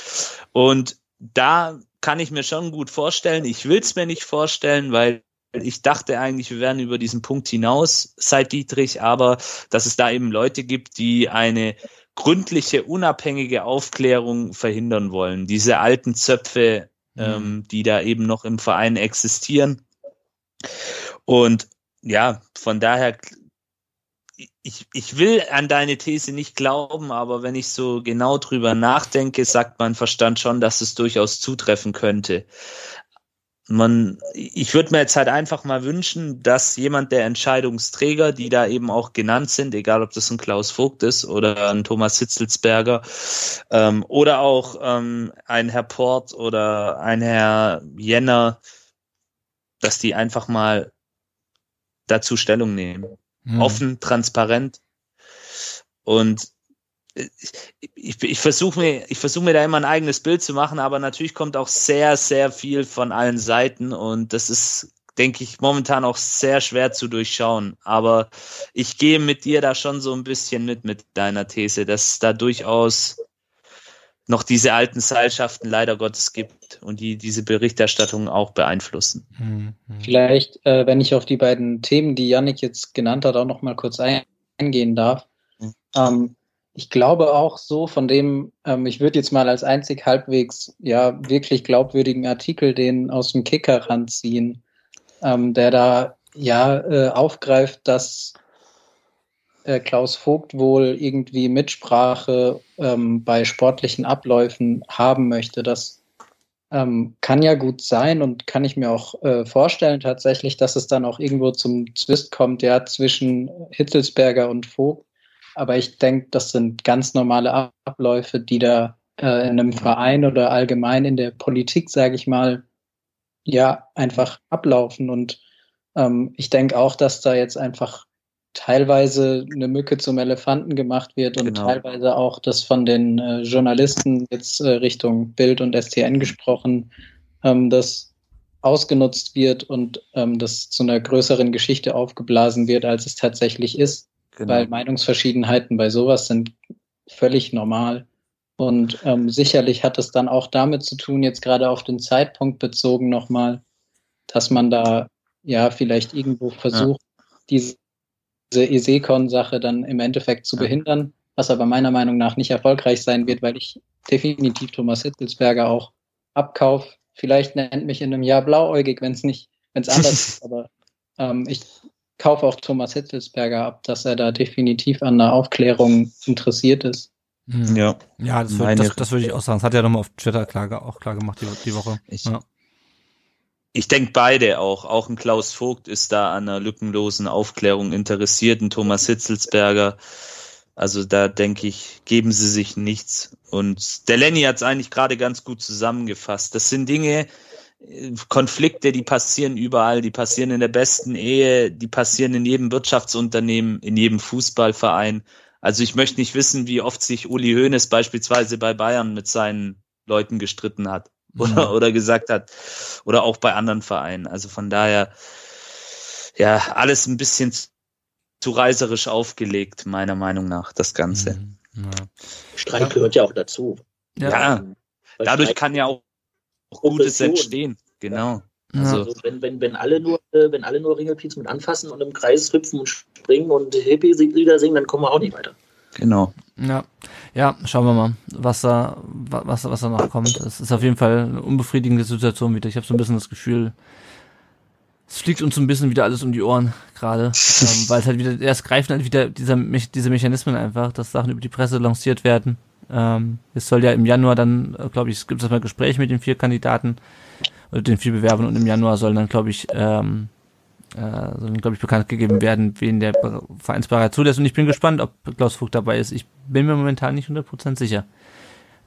Und da kann ich mir schon gut vorstellen. Ich will es mir nicht vorstellen, weil ich dachte eigentlich, wir wären über diesen Punkt hinaus seit Dietrich, aber dass es da eben Leute gibt, die eine gründliche, unabhängige Aufklärung verhindern wollen. Diese alten Zöpfe, mhm. ähm, die da eben noch im Verein existieren. Und ja, von daher, ich, ich will an deine These nicht glauben, aber wenn ich so genau drüber nachdenke, sagt mein Verstand schon, dass es durchaus zutreffen könnte man, ich würde mir jetzt halt einfach mal wünschen, dass jemand der Entscheidungsträger, die da eben auch genannt sind, egal ob das ein Klaus Vogt ist oder ein Thomas Hitzelsberger ähm, oder auch ähm, ein Herr Port oder ein Herr Jenner, dass die einfach mal dazu Stellung nehmen. Mhm. Offen, transparent. Und ich, ich versuche mir, ich versuche mir da immer ein eigenes Bild zu machen, aber natürlich kommt auch sehr, sehr viel von allen Seiten und das ist, denke ich, momentan auch sehr schwer zu durchschauen. Aber ich gehe mit dir da schon so ein bisschen mit mit deiner These, dass da durchaus noch diese alten Seilschaften leider Gottes gibt und die diese Berichterstattung auch beeinflussen. Mhm. Vielleicht, äh, wenn ich auf die beiden Themen, die Yannick jetzt genannt hat, auch noch mal kurz eingehen darf. Mhm. Ähm, ich glaube auch so von dem, ähm, ich würde jetzt mal als einzig halbwegs, ja, wirklich glaubwürdigen Artikel den aus dem Kicker ranziehen, ähm, der da, ja, äh, aufgreift, dass äh, Klaus Vogt wohl irgendwie Mitsprache ähm, bei sportlichen Abläufen haben möchte. Das ähm, kann ja gut sein und kann ich mir auch äh, vorstellen tatsächlich, dass es dann auch irgendwo zum Zwist kommt, ja, zwischen Hitzelsberger und Vogt. Aber ich denke, das sind ganz normale Abläufe, die da äh, in einem Verein oder allgemein in der Politik, sage ich mal, ja, einfach ablaufen. Und ähm, ich denke auch, dass da jetzt einfach teilweise eine Mücke zum Elefanten gemacht wird und genau. teilweise auch das von den äh, Journalisten jetzt äh, Richtung Bild und STN gesprochen, ähm, das ausgenutzt wird und ähm, das zu einer größeren Geschichte aufgeblasen wird, als es tatsächlich ist. Genau. Weil Meinungsverschiedenheiten bei sowas sind völlig normal. Und ähm, sicherlich hat es dann auch damit zu tun, jetzt gerade auf den Zeitpunkt bezogen nochmal, dass man da ja vielleicht irgendwo versucht, ja. diese, diese Esekon-Sache dann im Endeffekt zu ja. behindern, was aber meiner Meinung nach nicht erfolgreich sein wird, weil ich definitiv Thomas Hitzelsberger auch abkauf. Vielleicht nennt mich in einem Jahr blauäugig, wenn es nicht, wenn es anders ist, aber ähm, ich kaufe auch Thomas Hitzelsberger ab, dass er da definitiv an der Aufklärung interessiert ist. Hm. Ja, ja das, würde, das, das würde ich auch sagen. Das hat er nochmal auf Twitter klar, auch klar gemacht die, die Woche. Ich, ja. ich denke beide auch. Auch ein Klaus Vogt ist da an einer lückenlosen Aufklärung interessiert, ein Thomas Hitzelsberger. Also da denke ich, geben sie sich nichts. Und der Lenny hat es eigentlich gerade ganz gut zusammengefasst. Das sind Dinge, Konflikte, die passieren überall, die passieren in der besten Ehe, die passieren in jedem Wirtschaftsunternehmen, in jedem Fußballverein. Also ich möchte nicht wissen, wie oft sich Uli Hoeneß beispielsweise bei Bayern mit seinen Leuten gestritten hat oder, mhm. oder gesagt hat oder auch bei anderen Vereinen. Also von daher, ja, alles ein bisschen zu reiserisch aufgelegt, meiner Meinung nach, das Ganze. Mhm. Ja. Streit gehört ja auch dazu. Ja, ja. dadurch kann ja auch Gutes entstehen. Genau. Also, also, wenn, wenn, wenn alle nur, äh, wenn alle nur Ringelpiez mit anfassen und im Kreis hüpfen und springen und Hippie-Lieder singen, dann kommen wir auch nicht weiter. Genau. Ja. Ja, schauen wir mal, was da, was, was da noch kommt. Es ist auf jeden Fall eine unbefriedigende Situation wieder. Ich habe so ein bisschen das Gefühl, es fliegt uns so ein bisschen wieder alles um die Ohren gerade, ähm, weil es halt wieder, erst greifen halt wieder dieser, diese Mechanismen einfach, dass Sachen über die Presse lanciert werden ähm, es soll ja im Januar dann, glaube ich, es gibt es mal Gespräche mit den vier Kandidaten oder den vier Bewerbern und im Januar sollen dann, glaube ich, ähm, äh, sollen, glaube ich, bekannt gegeben werden, wen der Vereinsbeirat zulässt. Und ich bin gespannt, ob Klaus Vogt dabei ist. Ich bin mir momentan nicht 100% sicher,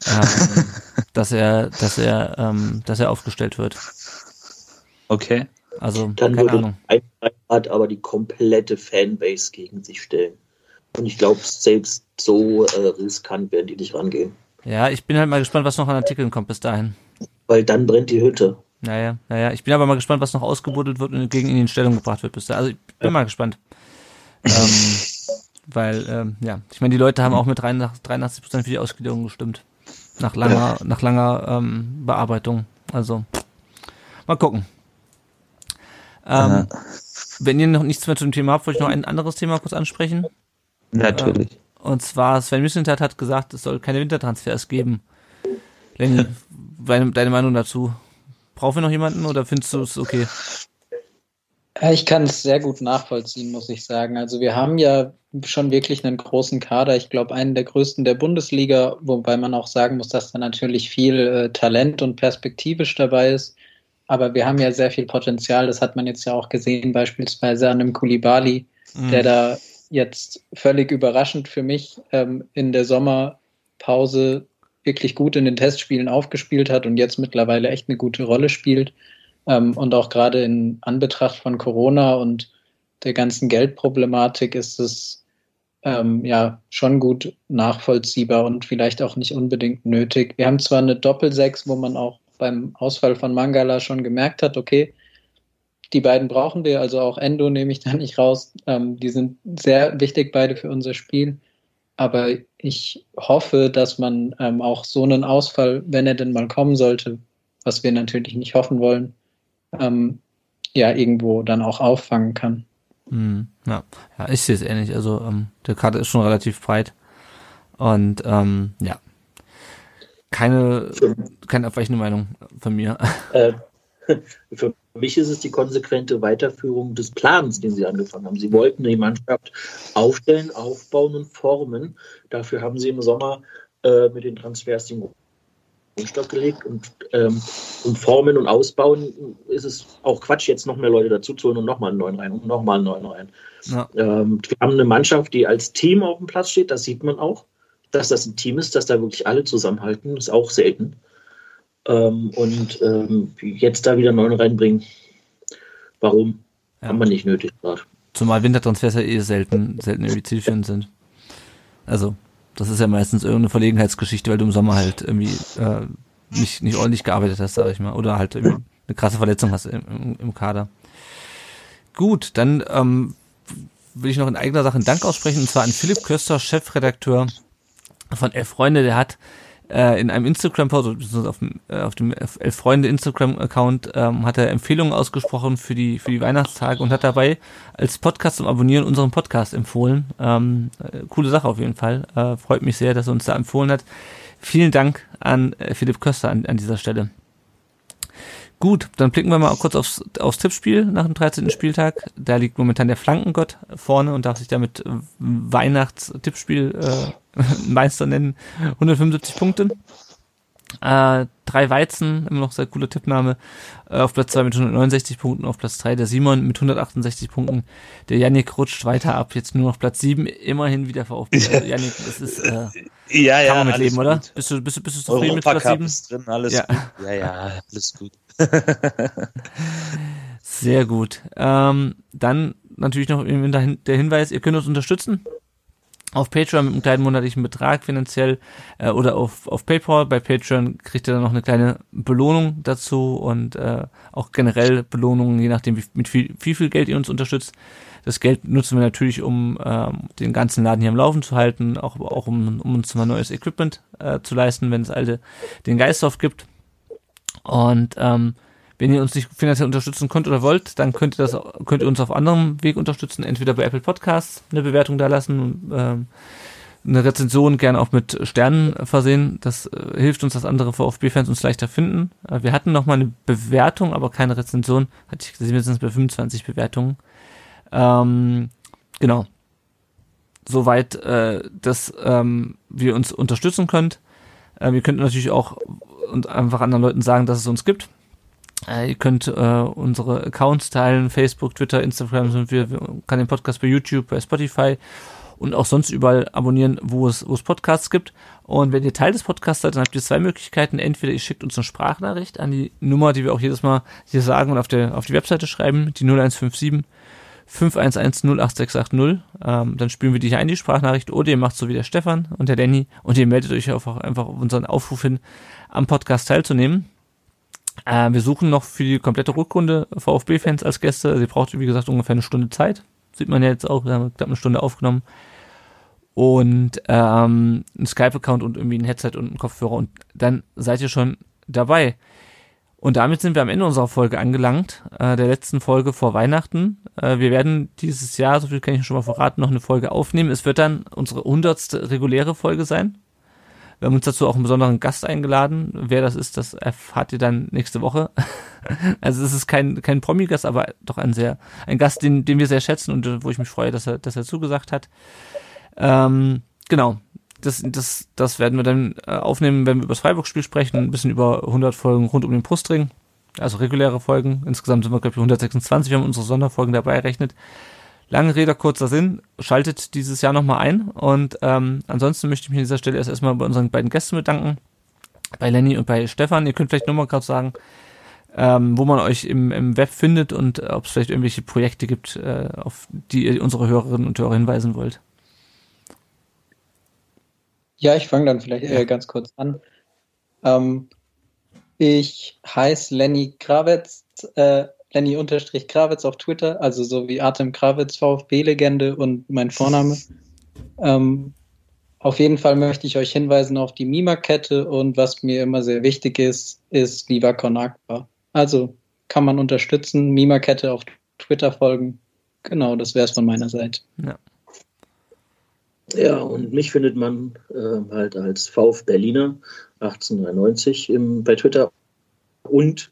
ähm, dass er, dass er, ähm, dass er aufgestellt wird. Okay. Also, dann keine würde Ahnung. ein Beirat aber die komplette Fanbase gegen sich stellen. Und ich glaube, selbst so äh, riskant werden die nicht rangehen. Ja, ich bin halt mal gespannt, was noch an Artikeln kommt bis dahin. Weil dann brennt die Hütte. Naja, naja. Ich bin aber mal gespannt, was noch ausgebuddelt wird und gegen ihn in Stellung gebracht wird bis dahin. Also ich bin ja. mal gespannt. ähm, weil, ähm, ja, ich meine, die Leute haben auch mit 83 Prozent für die Ausgliederung gestimmt. Nach langer, ja. nach langer ähm, Bearbeitung. Also, mal gucken. Ähm, wenn ihr noch nichts mehr zu dem Thema habt, wollte ich noch ein anderes Thema kurz ansprechen. Natürlich. Und zwar Sven Mislintat hat gesagt, es soll keine Wintertransfers geben. Lenny, deine, deine Meinung dazu? Brauchen wir noch jemanden oder findest du es okay? Ich kann es sehr gut nachvollziehen, muss ich sagen. Also wir haben ja schon wirklich einen großen Kader. Ich glaube, einen der größten der Bundesliga, wobei man auch sagen muss, dass da natürlich viel äh, Talent und perspektivisch dabei ist. Aber wir haben ja sehr viel Potenzial. Das hat man jetzt ja auch gesehen, beispielsweise an einem Kulibali, mhm. der da jetzt völlig überraschend für mich ähm, in der Sommerpause wirklich gut in den Testspielen aufgespielt hat und jetzt mittlerweile echt eine gute Rolle spielt. Ähm, und auch gerade in Anbetracht von Corona und der ganzen Geldproblematik ist es ähm, ja schon gut nachvollziehbar und vielleicht auch nicht unbedingt nötig. Wir haben zwar eine Doppelsechs, wo man auch beim Ausfall von Mangala schon gemerkt hat, okay, die beiden brauchen wir, also auch Endo nehme ich da nicht raus. Ähm, die sind sehr wichtig beide für unser Spiel. Aber ich hoffe, dass man ähm, auch so einen Ausfall, wenn er denn mal kommen sollte, was wir natürlich nicht hoffen wollen, ähm, ja, irgendwo dann auch auffangen kann. Hm, ja. ja, ich sehe es ähnlich. Also ähm, der Karte ist schon relativ breit. Und ähm, ja, keine, keine abweichende Meinung von mir. Äh, für mich ist es die konsequente Weiterführung des Plans, den sie angefangen haben. Sie wollten die Mannschaft aufstellen, aufbauen und formen. Dafür haben sie im Sommer äh, mit den Transfers den Grundstock gelegt und ähm, um Formen und Ausbauen ist es auch Quatsch, jetzt noch mehr Leute dazu zu holen und nochmal einen neuen rein und nochmal einen neuen rein. Ja. Ähm, wir haben eine Mannschaft, die als Team auf dem Platz steht, das sieht man auch. Dass das ein Team ist, dass da wirklich alle zusammenhalten, ist auch selten. Ähm, und ähm, jetzt da wieder neun reinbringen, warum? Ja. Haben wir nicht nötig gerade. Zumal Wintertransfers ja eh selten, selten irgendwie zielführend sind. Also, das ist ja meistens irgendeine Verlegenheitsgeschichte, weil du im Sommer halt irgendwie äh, nicht, nicht ordentlich gearbeitet hast, sag ich mal. Oder halt irgendwie eine krasse Verletzung hast im, im, im Kader. Gut, dann ähm, will ich noch in eigener Sache einen Dank aussprechen, und zwar an Philipp Köster, Chefredakteur von Elf Freunde, der hat äh, in einem Instagram-Post, auf dem, äh, auf dem Elf Freunde Instagram-Account, ähm, hat er Empfehlungen ausgesprochen für die, für die Weihnachtstage und hat dabei als Podcast zum Abonnieren unseren Podcast empfohlen. Ähm, äh, coole Sache auf jeden Fall. Äh, freut mich sehr, dass er uns da empfohlen hat. Vielen Dank an äh, Philipp Köster an, an dieser Stelle. Gut, dann blicken wir mal kurz aufs, aufs Tippspiel nach dem 13. Spieltag. Da liegt momentan der Flankengott vorne und darf sich damit Weihnachtstippspiel äh, Meister nennen. 175 Punkte. Äh, drei Weizen, immer noch sehr cooler Tippname. Äh, auf Platz zwei mit 169 Punkten, auf Platz drei der Simon mit 168 Punkten. Der Yannick rutscht weiter ab, jetzt nur noch Platz sieben, immerhin wieder VfB. Also Yannick, das ist, äh, ja, ja, kann man mitleben, oder? Bist du, bist, du, bist du zufrieden mit Platz sieben? Ist drin, alles ja. gut. Ja, ja, alles gut. Sehr gut. Ähm, dann natürlich noch der Hinweis, ihr könnt uns unterstützen auf Patreon mit einem kleinen monatlichen Betrag finanziell äh, oder auf, auf PayPal. Bei Patreon kriegt ihr dann noch eine kleine Belohnung dazu und äh, auch generell Belohnungen, je nachdem, wie, mit viel, wie viel Geld ihr uns unterstützt. Das Geld nutzen wir natürlich, um ähm, den ganzen Laden hier am Laufen zu halten, auch, auch um, um uns mal neues Equipment äh, zu leisten, wenn es alte den Geist aufgibt. Und ähm, wenn ihr uns nicht finanziell unterstützen könnt oder wollt, dann könnt ihr das könnt ihr uns auf anderem Weg unterstützen, entweder bei Apple Podcasts eine Bewertung da lassen ähm, eine Rezension gerne auch mit Sternen versehen. Das äh, hilft uns, dass andere VfB-Fans uns leichter finden. Äh, wir hatten noch mal eine Bewertung, aber keine Rezension. Hatte ich gesehen, wir sind bei 25 Bewertungen. Ähm, genau. Soweit, äh, dass ähm, wir uns unterstützen könnt. Äh, wir könnt natürlich auch und einfach anderen Leuten sagen, dass es uns gibt. Äh, ihr könnt äh, unsere Accounts teilen, Facebook, Twitter, Instagram sind wir, kann den Podcast bei YouTube, bei Spotify und auch sonst überall abonnieren, wo es, wo es Podcasts gibt. Und wenn ihr Teil des Podcasts seid, dann habt ihr zwei Möglichkeiten. Entweder ihr schickt uns eine Sprachnachricht an die Nummer, die wir auch jedes Mal hier sagen und auf der, auf die Webseite schreiben, die 0157 511 08680. Ähm, dann spielen wir die hier ein, die Sprachnachricht. Oder ihr macht so wie der Stefan und der Danny und ihr meldet euch einfach, einfach auf unseren Aufruf hin, am Podcast teilzunehmen. Äh, wir suchen noch für die komplette Rückrunde VfB-Fans als Gäste. Sie braucht, wie gesagt, ungefähr eine Stunde Zeit. Sieht man ja jetzt auch. Wir haben knapp eine Stunde aufgenommen. Und ähm, ein Skype-Account und irgendwie ein Headset und ein Kopfhörer. Und dann seid ihr schon dabei. Und damit sind wir am Ende unserer Folge angelangt, äh, der letzten Folge vor Weihnachten. Äh, wir werden dieses Jahr, so viel kann ich schon mal verraten, noch eine Folge aufnehmen. Es wird dann unsere hundertste reguläre Folge sein. Wir haben uns dazu auch einen besonderen Gast eingeladen. Wer das ist, das erfahrt ihr dann nächste Woche. also es ist kein, kein Promi-Gast, aber doch ein sehr, ein Gast, den, den wir sehr schätzen und wo ich mich freue, dass er, dass er zugesagt hat. Ähm, genau. Das, das, das werden wir dann äh, aufnehmen, wenn wir über das Freiburg-Spiel sprechen, ein bisschen über 100 Folgen rund um den Brustring, also reguläre Folgen. Insgesamt sind wir, glaube ich, 126, wenn man unsere Sonderfolgen dabei rechnet. Lange Rede, kurzer Sinn, schaltet dieses Jahr nochmal ein. Und ähm, ansonsten möchte ich mich an dieser Stelle erst erstmal bei unseren beiden Gästen bedanken, bei Lenny und bei Stefan. Ihr könnt vielleicht nochmal gerade sagen, ähm, wo man euch im, im Web findet und äh, ob es vielleicht irgendwelche Projekte gibt, äh, auf die ihr unsere Hörerinnen und Hörer hinweisen wollt. Ja, ich fange dann vielleicht äh, ganz kurz an. Ähm, ich heiße Lenny Krawitz, äh, Lenny unterstrich Krawitz auf Twitter, also so wie Artem Krawitz, VfB-Legende und mein Vorname. Ähm, auf jeden Fall möchte ich euch hinweisen auf die Mima-Kette und was mir immer sehr wichtig ist, ist Viva Con Agua. Also kann man unterstützen, Mima-Kette auf Twitter folgen. Genau, das wäre es von meiner Seite. Ja. Ja, und mich findet man äh, halt als VF Berliner 1893 im, bei Twitter. Und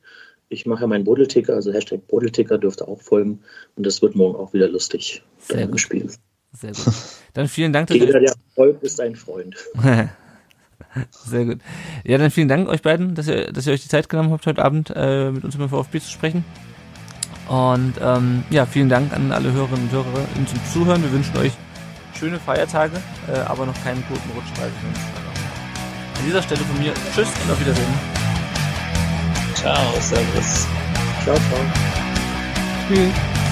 ich mache meinen Bodelticker, also Hashtag Bodelticker dürfte auch folgen. Und das wird morgen auch wieder lustig Sehr gut. Spiel. Sehr gut. Dann vielen Dank. dass Jeder, der folgt, ist ein Freund. Sehr gut. Ja, dann vielen Dank euch beiden, dass ihr, dass ihr euch die Zeit genommen habt, heute Abend äh, mit uns über VfB zu sprechen. Und ähm, ja, vielen Dank an alle Hörerinnen und Hörer zum Zuhören. Wir wünschen euch schöne Feiertage, äh, aber noch keinen guten Rutsch. An dieser Stelle von mir Tschüss und auf Wiedersehen. Ciao, Servus. Ciao, ciao. Tschüss.